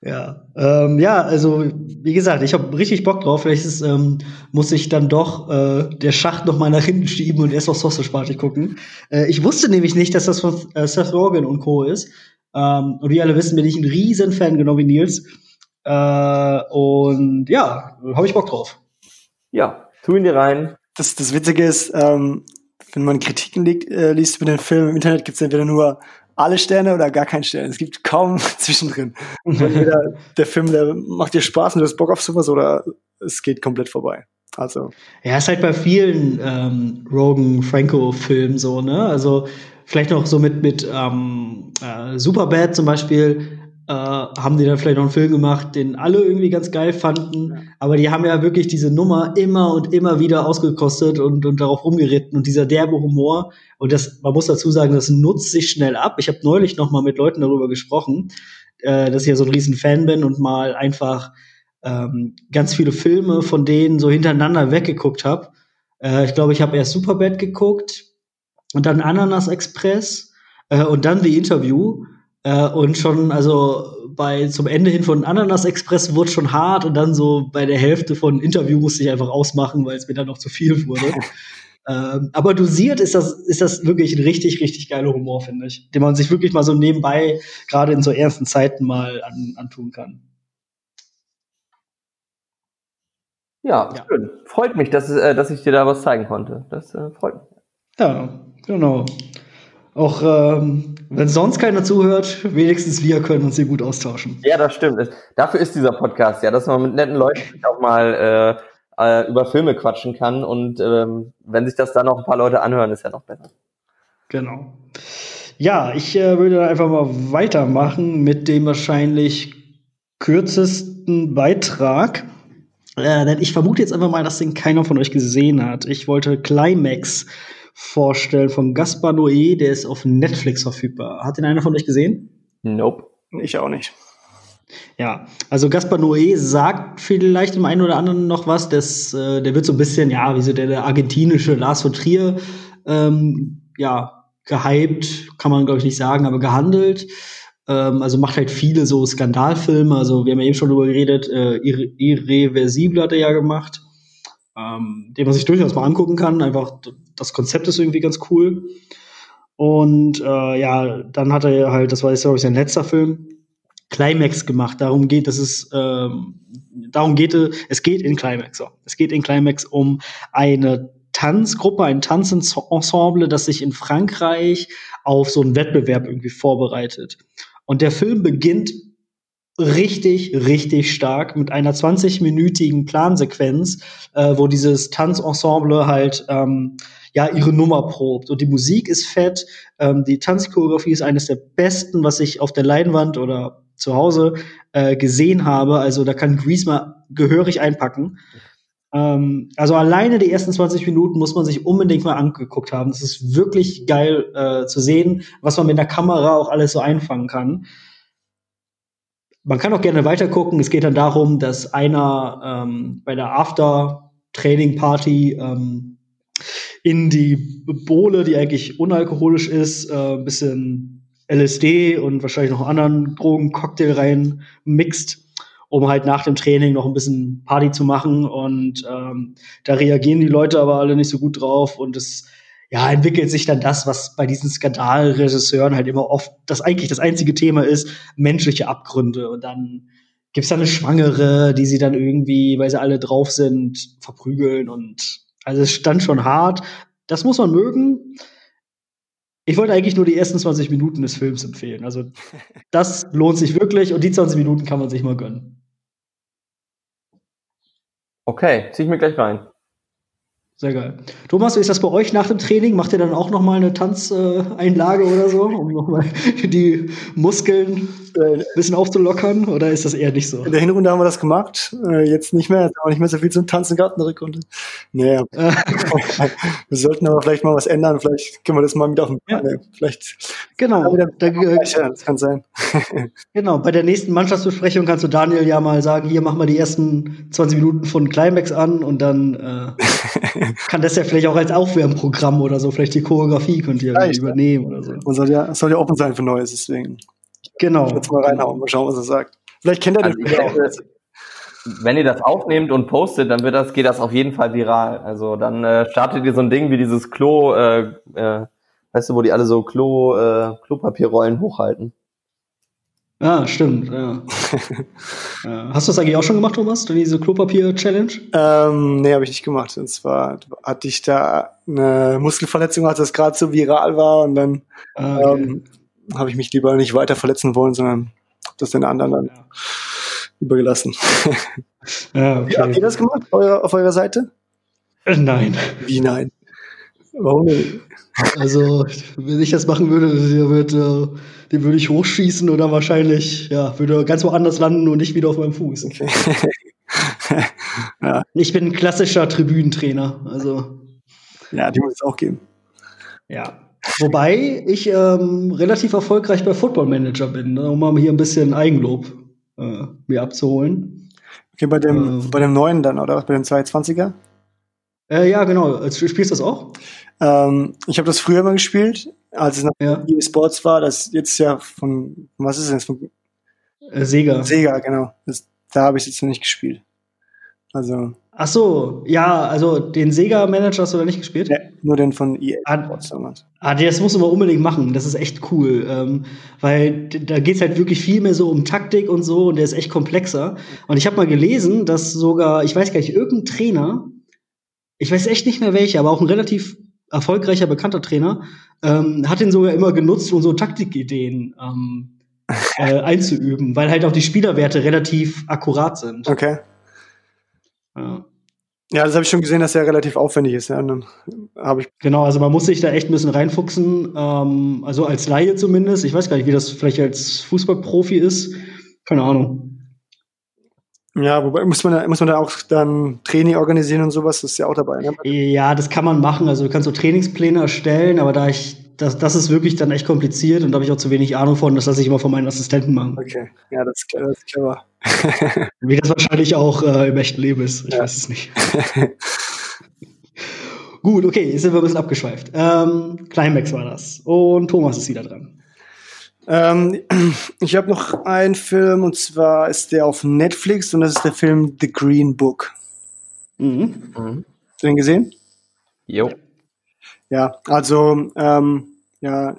ja, ähm, ja, also wie gesagt, ich habe richtig Bock drauf. Vielleicht ist, ähm, muss ich dann doch äh, der Schacht noch mal nach hinten schieben und erst auf Sausage Party gucken. Äh, ich wusste nämlich nicht, dass das von äh, Seth Rogen und Co. ist. Ähm, und wie alle wissen, bin ich ein riesen Fan, genau wie Nils. Äh, und ja, habe ich Bock drauf. ja, tu ihn dir rein. das, das Witzige ist, ähm, wenn man Kritiken li äh, liest über den Film im Internet, gibt es entweder nur alle Sterne oder gar keinen Stern. Es gibt kaum zwischendrin. Und entweder der Film, der macht dir Spaß und du hast Bock auf sowas oder es geht komplett vorbei. Also, Ja, ist halt bei vielen ähm, Rogan-Franco-Filmen so, ne? Also vielleicht noch so mit, mit ähm, äh, Superbad zum Beispiel äh, haben die dann vielleicht noch einen Film gemacht, den alle irgendwie ganz geil fanden. Aber die haben ja wirklich diese Nummer immer und immer wieder ausgekostet und, und darauf rumgeritten und dieser derbe Humor. Und das, man muss dazu sagen, das nutzt sich schnell ab. Ich habe neulich noch mal mit Leuten darüber gesprochen, äh, dass ich ja so ein riesen Fan bin und mal einfach ähm, ganz viele Filme von denen so hintereinander weggeguckt habe. Äh, ich glaube, ich habe erst Superbad geguckt und dann Ananas Express äh, und dann The Interview. Äh, und schon, also bei zum Ende hin von Ananas Express wurde schon hart und dann so bei der Hälfte von Interview musste ich einfach ausmachen, weil es mir dann noch zu viel wurde. ähm, aber dosiert ist das, ist das wirklich ein richtig, richtig geiler Humor, finde ich, den man sich wirklich mal so nebenbei, gerade in so ersten Zeiten mal an, antun kann. Ja, Ja. schön. Freut mich, dass, äh, dass ich dir da was zeigen konnte. Das äh, freut mich. Ja, genau. Auch ähm, wenn sonst keiner zuhört, wenigstens wir können uns hier gut austauschen. Ja, das stimmt. Dafür ist dieser Podcast ja, dass man mit netten Leuten auch mal äh, äh, über Filme quatschen kann und ähm, wenn sich das dann noch ein paar Leute anhören, ist ja noch besser. Genau. Ja, ich äh, würde einfach mal weitermachen mit dem wahrscheinlich kürzesten Beitrag. Äh, denn ich vermute jetzt einfach mal, dass den keiner von euch gesehen hat. Ich wollte Climax vorstellen von Gaspar Noé, der ist auf Netflix verfügbar. Hat den einer von euch gesehen? Nope. Ich auch nicht. Ja, also Gaspar Noé sagt vielleicht dem einen oder anderen noch was. Das, äh, der wird so ein bisschen, ja, wie so der, der argentinische Lars von Trier, ähm, ja, gehypt, kann man glaube ich nicht sagen, aber gehandelt. Ähm, also macht halt viele so Skandalfilme. Also wir haben ja eben schon drüber geredet. Äh, Irre Irreversible hat er ja gemacht, ähm, den man sich durchaus mal angucken kann. Einfach das Konzept ist irgendwie ganz cool. Und äh, ja, dann hat er halt, das war jetzt glaube ich sein letzter Film, Climax gemacht. Darum geht es, ist, ähm, darum geht es, es geht in Climax. So. Es geht in Climax um eine Tanzgruppe, ein Tanzensemble, das sich in Frankreich auf so einen Wettbewerb irgendwie vorbereitet. Und der Film beginnt richtig, richtig stark mit einer 20-minütigen Plansequenz, äh, wo dieses Tanzensemble halt ähm, ja ihre Nummer probt. Und die Musik ist fett, ähm, die Tanzchoreografie ist eines der besten, was ich auf der Leinwand oder zu Hause äh, gesehen habe. Also da kann Grease mal gehörig einpacken. Ähm, also alleine die ersten 20 Minuten muss man sich unbedingt mal angeguckt haben. Das ist wirklich geil äh, zu sehen, was man mit der Kamera auch alles so einfangen kann. Man kann auch gerne weiter gucken. Es geht dann darum, dass einer ähm, bei der After-Training-Party ähm, in die Bohle, die eigentlich unalkoholisch ist, äh, ein bisschen LSD und wahrscheinlich noch anderen Drogencocktail rein mixt, um halt nach dem Training noch ein bisschen Party zu machen. Und ähm, da reagieren die Leute aber alle nicht so gut drauf und es ja, entwickelt sich dann das, was bei diesen Skandalregisseuren halt immer oft das eigentlich das einzige Thema ist, menschliche Abgründe. Und dann gibt's da eine Schwangere, die sie dann irgendwie, weil sie alle drauf sind, verprügeln und also es stand schon hart. Das muss man mögen. Ich wollte eigentlich nur die ersten 20 Minuten des Films empfehlen. Also, das lohnt sich wirklich und die 20 Minuten kann man sich mal gönnen. Okay, zieh ich mir gleich rein. Sehr geil. Thomas, wie ist das bei euch nach dem Training? Macht ihr dann auch noch mal eine Tanzeinlage oder so, um noch mal die Muskeln ein bisschen aufzulockern? Oder ist das eher nicht so? In der Hinrunde haben wir das gemacht. Äh, jetzt nicht mehr. Jetzt haben wir nicht mehr so viel zum Tanzen gehabt in der Rückrunde. Naja. wir sollten aber vielleicht mal was ändern. Vielleicht können wir das mal mit auf den Plan. Ja. Vielleicht. Genau. Wieder, da, ja, das kann sein. genau. Bei der nächsten Mannschaftsbesprechung kannst du Daniel ja mal sagen, hier machen wir die ersten 20 Minuten von Climax an und dann äh, kann das ja vielleicht auch als Aufwärmprogramm oder so, vielleicht die Choreografie könnt ihr vielleicht, übernehmen oder so. Man soll ja, soll ja offen sein für Neues, deswegen. Genau. Jetzt mal reinhauen, mal schauen, was er sagt. Vielleicht kennt er also den auch. Wenn ihr das aufnehmt und postet, dann wird das, geht das auf jeden Fall viral. Also dann äh, startet ihr so ein Ding wie dieses Klo, äh, äh, weißt du, wo die alle so Klo, äh, Klopapierrollen hochhalten. Ja, stimmt, ja. Hast du das eigentlich auch schon gemacht, Thomas? Diese Klopapier-Challenge? Ähm, nee, habe ich nicht gemacht. Und zwar hatte ich da eine Muskelverletzung, als das gerade so viral war und dann ah, okay. ähm, habe ich mich lieber nicht weiter verletzen wollen, sondern das den anderen dann ja. übergelassen. Ja, okay. Habt ihr das gemacht auf eurer Seite? Nein. Wie nein? Warum nicht? Also, wenn ich das machen würde, würde, den würde ich hochschießen oder wahrscheinlich, ja, würde ganz woanders landen und nicht wieder auf meinem Fuß. Okay. ja. Ich bin ein klassischer Tribünentrainer, also. Ja, die muss es auch geben. Ja. Wobei ich ähm, relativ erfolgreich bei Football Manager bin, ne, um mal hier ein bisschen Eigenlob äh, mir abzuholen. Okay, bei dem, ähm, bei dem neuen dann, oder? Bei dem 220er? Äh, ja, genau. Spielst du das auch? Ähm, ich habe das früher mal gespielt, als es noch ja. EA Sports war. Das jetzt ja von, was ist denn das? Von, äh, Sega. Sega, genau. Das, da habe ich jetzt noch nicht gespielt. Also. Ach so, ja, also den Sega-Manager hast du da nicht gespielt? Ja, nur den von EA ah, Sports damals. Ah, das musst du mal unbedingt machen. Das ist echt cool. Ähm, weil da geht's halt wirklich viel mehr so um Taktik und so und der ist echt komplexer. Und ich habe mal gelesen, dass sogar, ich weiß gar nicht, irgendein Trainer, ich weiß echt nicht mehr welcher, aber auch ein relativ erfolgreicher, bekannter Trainer, ähm, hat ihn sogar immer genutzt, um so Taktikideen ähm, äh, einzuüben, weil halt auch die Spielerwerte relativ akkurat sind. Okay. Ja. Ja, das habe ich schon gesehen, dass er relativ aufwendig ist. Ja. dann habe ich genau, also man muss sich da echt ein bisschen reinfuchsen. Ähm, also als Laie zumindest. Ich weiß gar nicht, wie das vielleicht als Fußballprofi ist. Keine Ahnung. Ja, wobei muss man, da, muss man da auch dann Training organisieren und sowas, das ist ja auch dabei. Ne? Ja, das kann man machen. Also du kannst so Trainingspläne erstellen, aber da ich, das, das ist wirklich dann echt kompliziert und da habe ich auch zu wenig Ahnung von, das lasse ich immer von meinen Assistenten machen. Okay, ja, das ist, das ist clever. Wie das wahrscheinlich auch äh, im echten Leben ist. Ich ja. weiß es nicht. Gut, okay, jetzt sind wir ein bisschen abgeschweift. Ähm, Climax war das. Und Thomas ist wieder dran. Ähm, ich habe noch einen Film und zwar ist der auf Netflix und das ist der Film The Green Book. Mhm. mhm. Hast du den gesehen? Jo. Ja, also ähm, ja,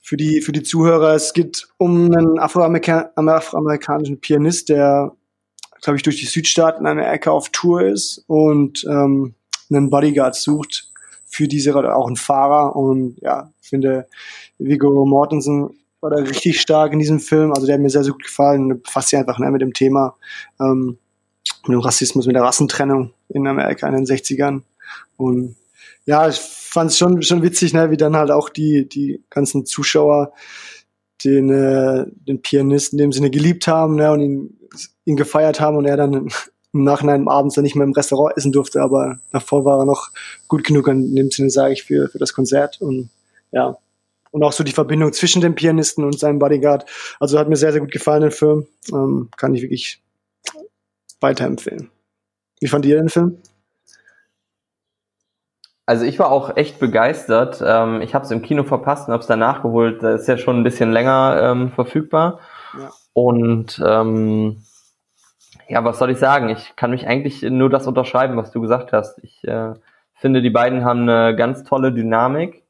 für die für die Zuhörer, es geht um einen Afroamerika afroamerikanischen Pianist, der glaube ich durch die Südstaaten in einer Ecke auf Tour ist und ähm, einen Bodyguard sucht für diese oder auch einen Fahrer und ja, finde Viggo Mortensen war da richtig stark in diesem Film. Also der hat mir sehr, sehr gut gefallen. Befasst sich einfach ne, mit dem Thema, ähm, mit dem Rassismus, mit der Rassentrennung in Amerika in den 60ern. Und ja, ich fand es schon, schon witzig, ne, wie dann halt auch die, die ganzen Zuschauer den, äh, den Pianisten in dem Sinne geliebt haben ne, und ihn, ihn gefeiert haben und er dann im Nachhinein abends dann nicht mehr im Restaurant essen durfte, aber davor war er noch gut genug in dem Sinne, sage ich, für, für das Konzert. Und ja, und auch so die Verbindung zwischen dem Pianisten und seinem Bodyguard. Also hat mir sehr, sehr gut gefallen, den Film. Ähm, kann ich wirklich weiterempfehlen. Wie fand ihr den Film? Also ich war auch echt begeistert. Ähm, ich habe es im Kino verpasst und habe es dann nachgeholt. Das ist ja schon ein bisschen länger ähm, verfügbar. Ja. Und ähm, ja, was soll ich sagen? Ich kann mich eigentlich nur das unterschreiben, was du gesagt hast. Ich äh, finde, die beiden haben eine ganz tolle Dynamik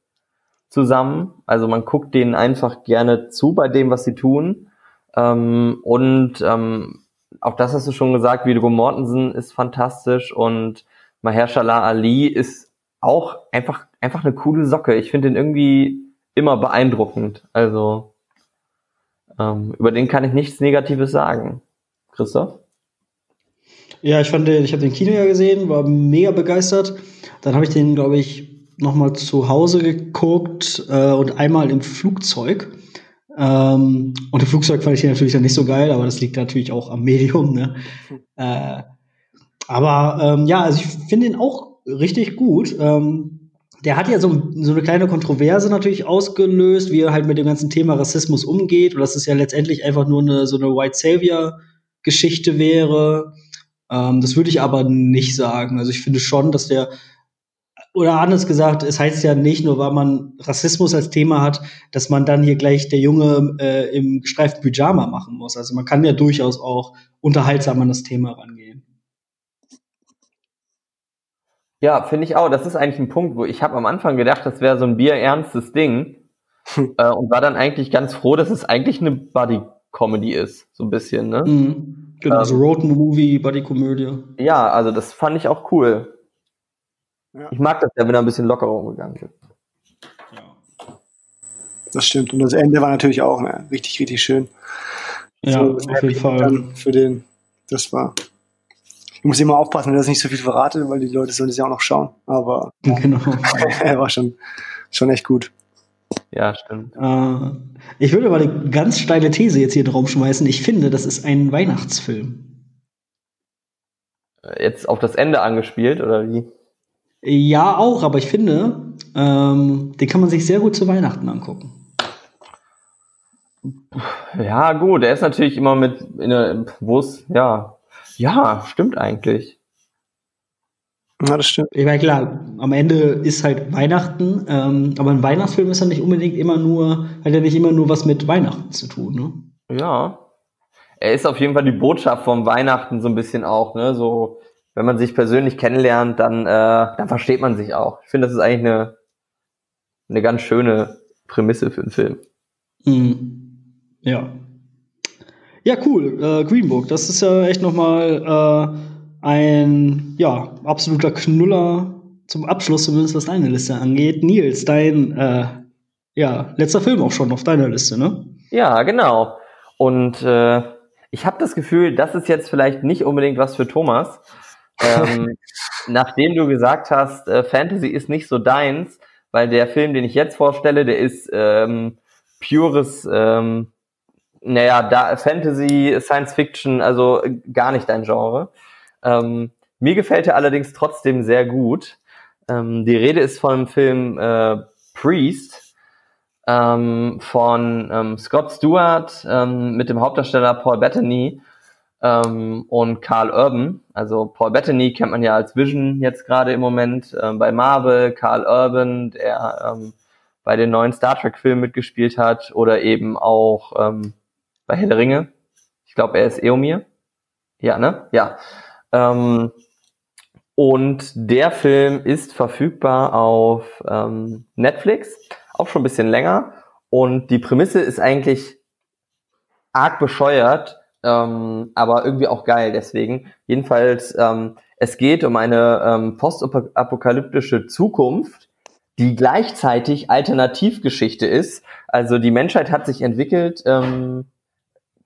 zusammen. Also man guckt denen einfach gerne zu bei dem, was sie tun. Ähm, und ähm, auch das hast du schon gesagt, Viggo Mortensen ist fantastisch und Mahershala Ali ist auch einfach, einfach eine coole Socke. Ich finde den irgendwie immer beeindruckend. Also ähm, über den kann ich nichts Negatives sagen. Christoph? Ja, ich fand den, ich habe den Kino ja gesehen, war mega begeistert. Dann habe ich den, glaube ich, nochmal zu Hause geguckt äh, und einmal im Flugzeug. Ähm, und im Flugzeug fand ich den natürlich dann nicht so geil, aber das liegt natürlich auch am Medium. Ne? Äh, aber ähm, ja, also ich finde ihn auch richtig gut. Ähm, der hat ja so, so eine kleine Kontroverse natürlich ausgelöst, wie er halt mit dem ganzen Thema Rassismus umgeht. Und dass es ja letztendlich einfach nur eine, so eine White Savior-Geschichte wäre. Ähm, das würde ich aber nicht sagen. Also ich finde schon, dass der oder anders gesagt, es heißt ja nicht nur, weil man Rassismus als Thema hat, dass man dann hier gleich der Junge äh, im gestreiften Pyjama machen muss. Also man kann ja durchaus auch unterhaltsam an das Thema rangehen. Ja, finde ich auch. Das ist eigentlich ein Punkt, wo ich habe am Anfang gedacht, das wäre so ein bierernstes Ding äh, und war dann eigentlich ganz froh, dass es eigentlich eine Buddy-Comedy ist, so ein bisschen. Ne? Mhm. Genau, ähm, so Road-Movie, Buddy-Komödie. Ja, also das fand ich auch cool. Ja. Ich mag das ja, wenn er ein bisschen lockerer umgegangen wird. Ja. Das stimmt. Und das Ende war natürlich auch ne, richtig, richtig schön. Ja, so, auf jeden Fall. Für den, das war. Ich muss immer aufpassen, dass ich nicht so viel verrate, weil die Leute sollen es ja auch noch schauen. Aber genau. er war schon, schon echt gut. Ja, stimmt. Äh, ich würde mal eine ganz steile These jetzt hier drauf schmeißen. Ich finde, das ist ein Weihnachtsfilm. Jetzt auf das Ende angespielt, oder wie? Ja, auch, aber ich finde, ähm, den kann man sich sehr gut zu Weihnachten angucken. Ja, gut, er ist natürlich immer mit, in der, wo es, ja, ja, stimmt eigentlich. Ja, das stimmt. Ich meine, klar, am Ende ist halt Weihnachten, ähm, aber ein Weihnachtsfilm ist ja nicht unbedingt immer nur, hat ja nicht immer nur was mit Weihnachten zu tun, ne? Ja. Er ist auf jeden Fall die Botschaft vom Weihnachten so ein bisschen auch, ne? So, wenn man sich persönlich kennenlernt, dann, äh, dann versteht man sich auch. Ich finde, das ist eigentlich eine, eine ganz schöne Prämisse für einen Film. Mhm. Ja. Ja, cool. Äh, Green Book, das ist ja echt nochmal äh, ein ja, absoluter Knuller zum Abschluss, zumindest was deine Liste angeht. Nils, dein äh, ja, letzter Film auch schon auf deiner Liste, ne? Ja, genau. Und äh, ich habe das Gefühl, das ist jetzt vielleicht nicht unbedingt was für Thomas, ähm, nachdem du gesagt hast, äh, Fantasy ist nicht so deins, weil der Film, den ich jetzt vorstelle, der ist ähm, pures, ähm, naja, da Fantasy, Science Fiction, also gar nicht dein Genre. Ähm, mir gefällt er allerdings trotzdem sehr gut. Ähm, die Rede ist vom Film äh, Priest ähm, von ähm, Scott Stewart ähm, mit dem Hauptdarsteller Paul Bettany ähm, und Carl Urban. Also Paul Bettany kennt man ja als Vision jetzt gerade im Moment ähm, bei Marvel, Carl Urban, der ähm, bei den neuen Star Trek-Filmen mitgespielt hat oder eben auch ähm, bei der Ringe. Ich glaube, er ist Eomir. Ja, ne? Ja. Ähm, und der Film ist verfügbar auf ähm, Netflix, auch schon ein bisschen länger. Und die Prämisse ist eigentlich arg bescheuert, ähm, aber irgendwie auch geil deswegen. Jedenfalls, ähm, es geht um eine ähm, postapokalyptische Zukunft, die gleichzeitig Alternativgeschichte ist. Also die Menschheit hat sich entwickelt ähm,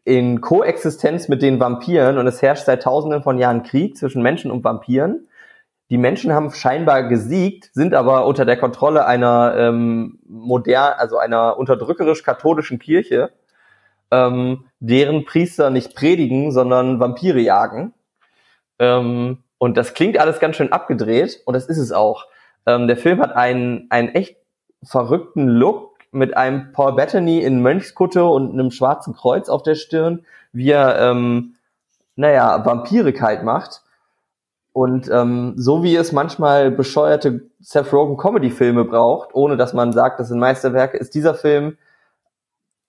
in Koexistenz mit den Vampiren und es herrscht seit tausenden von Jahren Krieg zwischen Menschen und Vampiren. Die Menschen haben scheinbar gesiegt, sind aber unter der Kontrolle einer ähm, modern, also einer unterdrückerisch-katholischen Kirche ähm, deren Priester nicht predigen, sondern Vampire jagen. Ähm, und das klingt alles ganz schön abgedreht und das ist es auch. Ähm, der Film hat einen, einen echt verrückten Look mit einem Paul Bettany in Mönchskutte und einem schwarzen Kreuz auf der Stirn, wie er, ähm, naja, Vampire kalt macht. Und ähm, so wie es manchmal bescheuerte Seth Rogen Comedy-Filme braucht, ohne dass man sagt, das sind Meisterwerke, ist dieser Film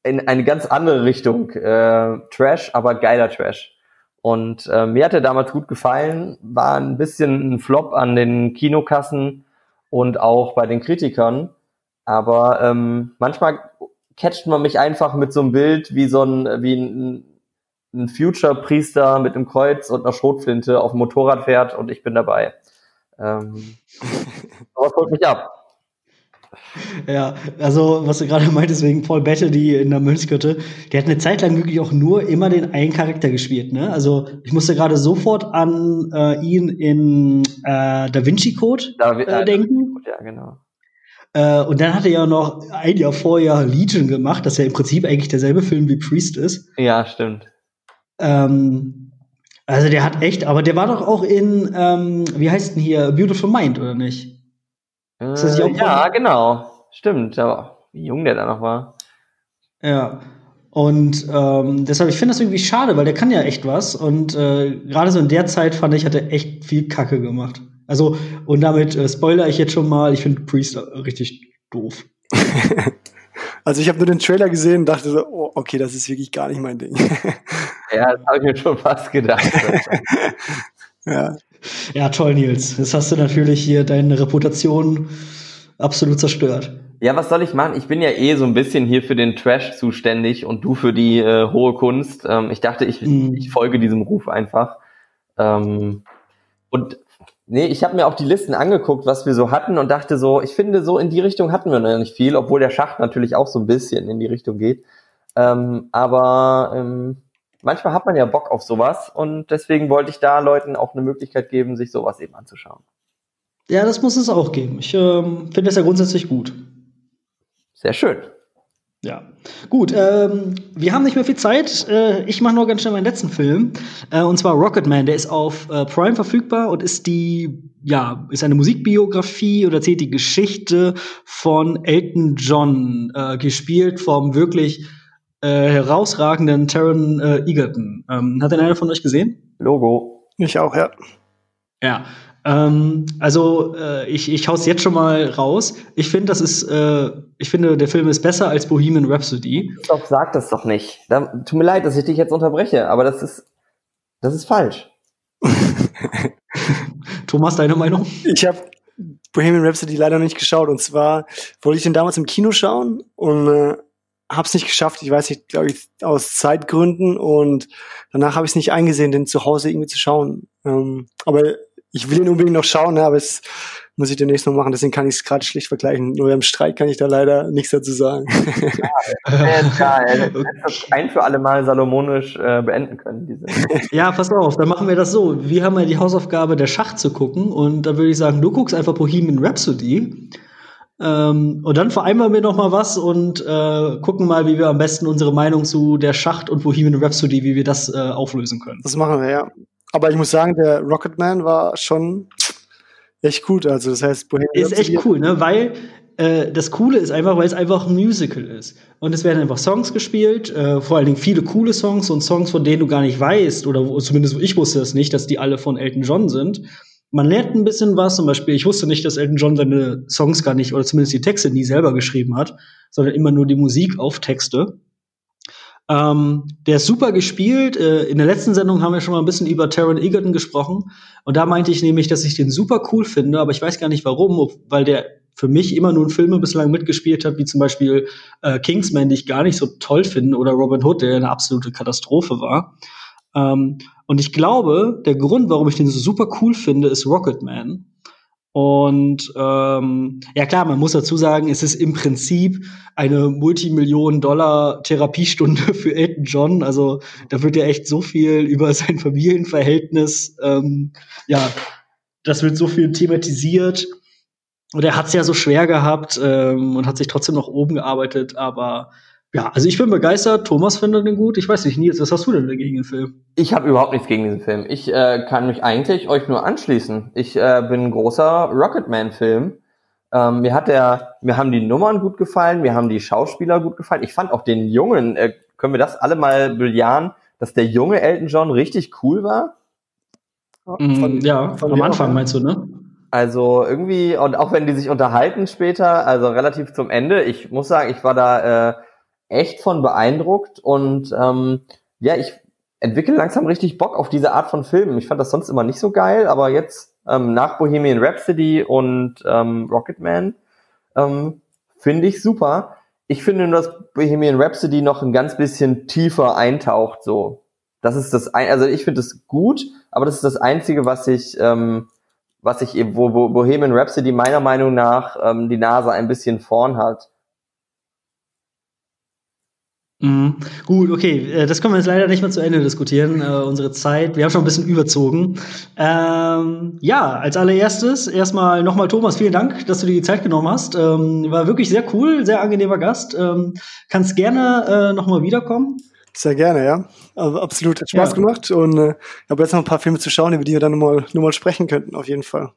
in eine ganz andere Richtung. Äh, Trash, aber geiler Trash. Und äh, mir hat er damals gut gefallen, war ein bisschen ein Flop an den Kinokassen und auch bei den Kritikern. Aber ähm, manchmal catcht man mich einfach mit so einem Bild wie so ein, wie ein, ein Future-Priester mit einem Kreuz und einer Schrotflinte auf dem Motorrad fährt und ich bin dabei. Ähm, aber holt mich ab. Ja, also was du gerade meintest wegen Paul Bettany in der Mönchsgötte, der hat eine Zeit lang wirklich auch nur immer den einen Charakter gespielt. Ne? Also ich musste gerade sofort an äh, ihn in äh, Da Vinci Code äh, denken. Ja, genau. Äh, und dann hat er ja noch ein Jahr vorher Legion gemacht, das ja im Prinzip eigentlich derselbe Film wie Priest ist. Ja, stimmt. Ähm, also der hat echt, aber der war doch auch in, ähm, wie heißt denn hier, Beautiful Mind, oder nicht? Äh, ja, genau. Stimmt, aber wie jung der da noch war. Ja. Und ähm, deshalb, ich finde das irgendwie schade, weil der kann ja echt was. Und äh, gerade so in der Zeit fand ich, hat er echt viel Kacke gemacht. Also, und damit äh, spoiler ich jetzt schon mal, ich finde Priest richtig doof. also ich habe nur den Trailer gesehen und dachte so, oh, okay, das ist wirklich gar nicht mein Ding. ja, das habe ich mir schon fast gedacht. ja. Ja, toll, Nils. Jetzt hast du natürlich hier deine Reputation absolut zerstört. Ja, was soll ich machen? Ich bin ja eh so ein bisschen hier für den Trash zuständig und du für die äh, hohe Kunst. Ähm, ich dachte, ich, mm. ich folge diesem Ruf einfach. Ähm, und nee, ich habe mir auch die Listen angeguckt, was wir so hatten und dachte so, ich finde, so in die Richtung hatten wir noch nicht viel, obwohl der Schacht natürlich auch so ein bisschen in die Richtung geht. Ähm, aber ähm, manchmal hat man ja Bock auf sowas und deswegen wollte ich da Leuten auch eine Möglichkeit geben, sich sowas eben anzuschauen. Ja, das muss es auch geben. Ich ähm, finde das ja grundsätzlich gut. Sehr schön. Ja, gut. Ähm, wir haben nicht mehr viel Zeit. Äh, ich mache nur ganz schnell meinen letzten Film. Äh, und zwar Rocketman. Der ist auf äh, Prime verfügbar und ist die, ja, ist eine Musikbiografie oder erzählt die Geschichte von Elton John, äh, gespielt vom wirklich äh, herausragenden Taron äh, Egerton. Ähm, hat denn einer von euch gesehen? Logo. Ich auch, ja. Ja. Ähm, also äh, ich, ich hau's jetzt schon mal raus. Ich finde, das ist, äh, ich finde, der Film ist besser als Bohemian Rhapsody. Doch, sag das doch nicht. Da, tut mir leid, dass ich dich jetzt unterbreche, aber das ist, das ist falsch. Thomas, deine Meinung? Ich habe Bohemian Rhapsody leider nicht geschaut. Und zwar wollte ich den damals im Kino schauen und äh, habe es nicht geschafft. Ich weiß nicht, glaube ich, aus Zeitgründen. Und danach habe ich es nicht eingesehen, den zu Hause irgendwie zu schauen. Ähm, aber ich will ihn unbedingt noch schauen, ne, aber es muss ich demnächst noch machen. Deswegen kann ich es gerade schlicht vergleichen. Nur im Streit kann ich da leider nichts dazu sagen. Ja, ja, das ein für alle Mal salomonisch äh, beenden können. Diese. Ja, pass auf, dann machen wir das so. Wir haben ja die Hausaufgabe, der Schach zu gucken. Und da würde ich sagen, du guckst einfach Bohemian Rhapsody. Ähm, und dann vereinbaren wir noch mal was und äh, gucken mal, wie wir am besten unsere Meinung zu der Schacht und Bohemian Rhapsody, wie wir das äh, auflösen können. Das machen wir, ja. Aber ich muss sagen, der Rocketman war schon echt gut. Also das heißt, Bohemian Ist echt cool, ne? Weil äh, das Coole ist einfach, weil es einfach ein Musical ist. Und es werden einfach Songs gespielt, äh, vor allen Dingen viele coole Songs und Songs, von denen du gar nicht weißt, oder wo, zumindest ich wusste das nicht, dass die alle von Elton John sind man lernt ein bisschen was. Zum Beispiel, ich wusste nicht, dass Elton John seine Songs gar nicht, oder zumindest die Texte nie selber geschrieben hat, sondern immer nur die Musik auf Texte. Ähm, der ist super gespielt. Äh, in der letzten Sendung haben wir schon mal ein bisschen über Taron Egerton gesprochen. Und da meinte ich nämlich, dass ich den super cool finde, aber ich weiß gar nicht warum, weil der für mich immer nur in Filme bislang mitgespielt hat, wie zum Beispiel äh, Kingsman, die ich gar nicht so toll finde, oder Robin Hood, der eine absolute Katastrophe war. Ähm, und ich glaube, der Grund, warum ich den so super cool finde, ist Rocketman. Und ähm, ja klar, man muss dazu sagen, es ist im Prinzip eine Multimillionen-Dollar-Therapiestunde für Elton John. Also da wird ja echt so viel über sein Familienverhältnis, ähm, ja, das wird so viel thematisiert. Und er hat es ja so schwer gehabt ähm, und hat sich trotzdem noch oben gearbeitet, aber ja, also ich bin begeistert. Thomas findet den gut. Ich weiß nicht, Nils, was hast du denn gegen den Film? Ich habe überhaupt nichts gegen diesen Film. Ich äh, kann mich eigentlich euch nur anschließen. Ich äh, bin ein großer Rocketman-Film. Ähm, mir hat der, mir haben die Nummern gut gefallen, mir haben die Schauspieler gut gefallen. Ich fand auch den Jungen, äh, können wir das alle mal bejahen, dass der junge Elton John richtig cool war? Mm, ja, am Anfang meinst du, ne? Also irgendwie, und auch wenn die sich unterhalten später, also relativ zum Ende, ich muss sagen, ich war da äh, echt von beeindruckt und ähm, ja, ich entwickle langsam richtig Bock auf diese Art von Filmen. Ich fand das sonst immer nicht so geil, aber jetzt ähm, nach Bohemian Rhapsody und ähm, Rocketman ähm, finde ich super. Ich finde nur, dass Bohemian Rhapsody noch ein ganz bisschen tiefer eintaucht. So, das ist das, ein also ich finde es gut, aber das ist das einzige, was ich ähm, was ich wo, wo Bohemian Rhapsody meiner Meinung nach ähm, die Nase ein bisschen vorn hat. Mhm. Gut, okay, äh, das können wir jetzt leider nicht mehr zu Ende diskutieren, äh, unsere Zeit. Wir haben schon ein bisschen überzogen. Ähm, ja, als allererstes erstmal nochmal Thomas, vielen Dank, dass du dir die Zeit genommen hast. Ähm, war wirklich sehr cool, sehr angenehmer Gast. Ähm, kannst gerne äh, nochmal wiederkommen. Sehr gerne, ja. Also absolut, hat Spaß ja. gemacht und äh, ich habe jetzt noch ein paar Filme zu schauen, über die wir dann nochmal noch mal sprechen könnten, auf jeden Fall.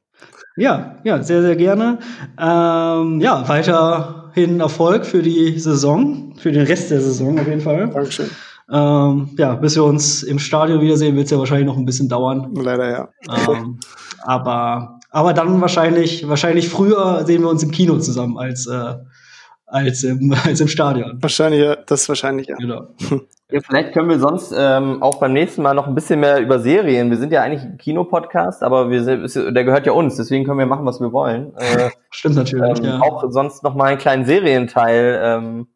Ja, ja, sehr, sehr gerne. Ähm, ja, weiterhin Erfolg für die Saison, für den Rest der Saison auf jeden Fall. Dankeschön. Ähm, ja, bis wir uns im Stadion wiedersehen, wird es ja wahrscheinlich noch ein bisschen dauern. Leider ja. Ähm, aber, aber dann wahrscheinlich, wahrscheinlich früher sehen wir uns im Kino zusammen als, äh, als, im, als im Stadion. Wahrscheinlich, ja, das ist wahrscheinlich, ja. Genau. Ja, vielleicht können wir sonst ähm, auch beim nächsten Mal noch ein bisschen mehr über Serien. Wir sind ja eigentlich ein Kinopodcast, aber wir sind, der gehört ja uns, deswegen können wir machen, was wir wollen. Äh, Stimmt natürlich. Ähm, ja. Auch sonst noch mal einen kleinen Serienteil ähm,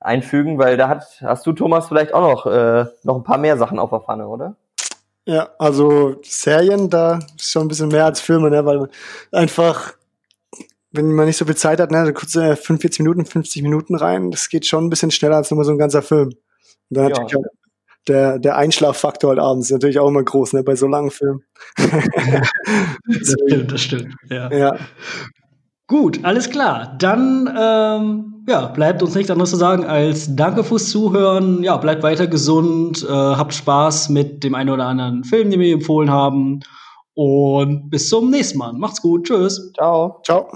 einfügen, weil da hat, hast du Thomas vielleicht auch noch äh, noch ein paar mehr Sachen auf der Pfanne, oder? Ja, also Serien, da ist schon ein bisschen mehr als Filme, ne, weil man einfach wenn man nicht so viel Zeit hat, ne, dann kurz äh, 45 Minuten, 50 Minuten rein, das geht schon ein bisschen schneller als nur so ein ganzer Film. Und dann ja. natürlich auch der, der Einschlaffaktor halt abends ist natürlich auch immer groß, ne, bei so langen Filmen. das stimmt, das stimmt. Ja. ja. Gut, alles klar. Dann ähm, ja, bleibt uns nichts anderes zu sagen als Danke fürs Zuhören. Ja, bleibt weiter gesund, äh, habt Spaß mit dem einen oder anderen Film, den wir empfohlen haben. Und bis zum nächsten Mal. Macht's gut. Tschüss. Ciao. Ciao.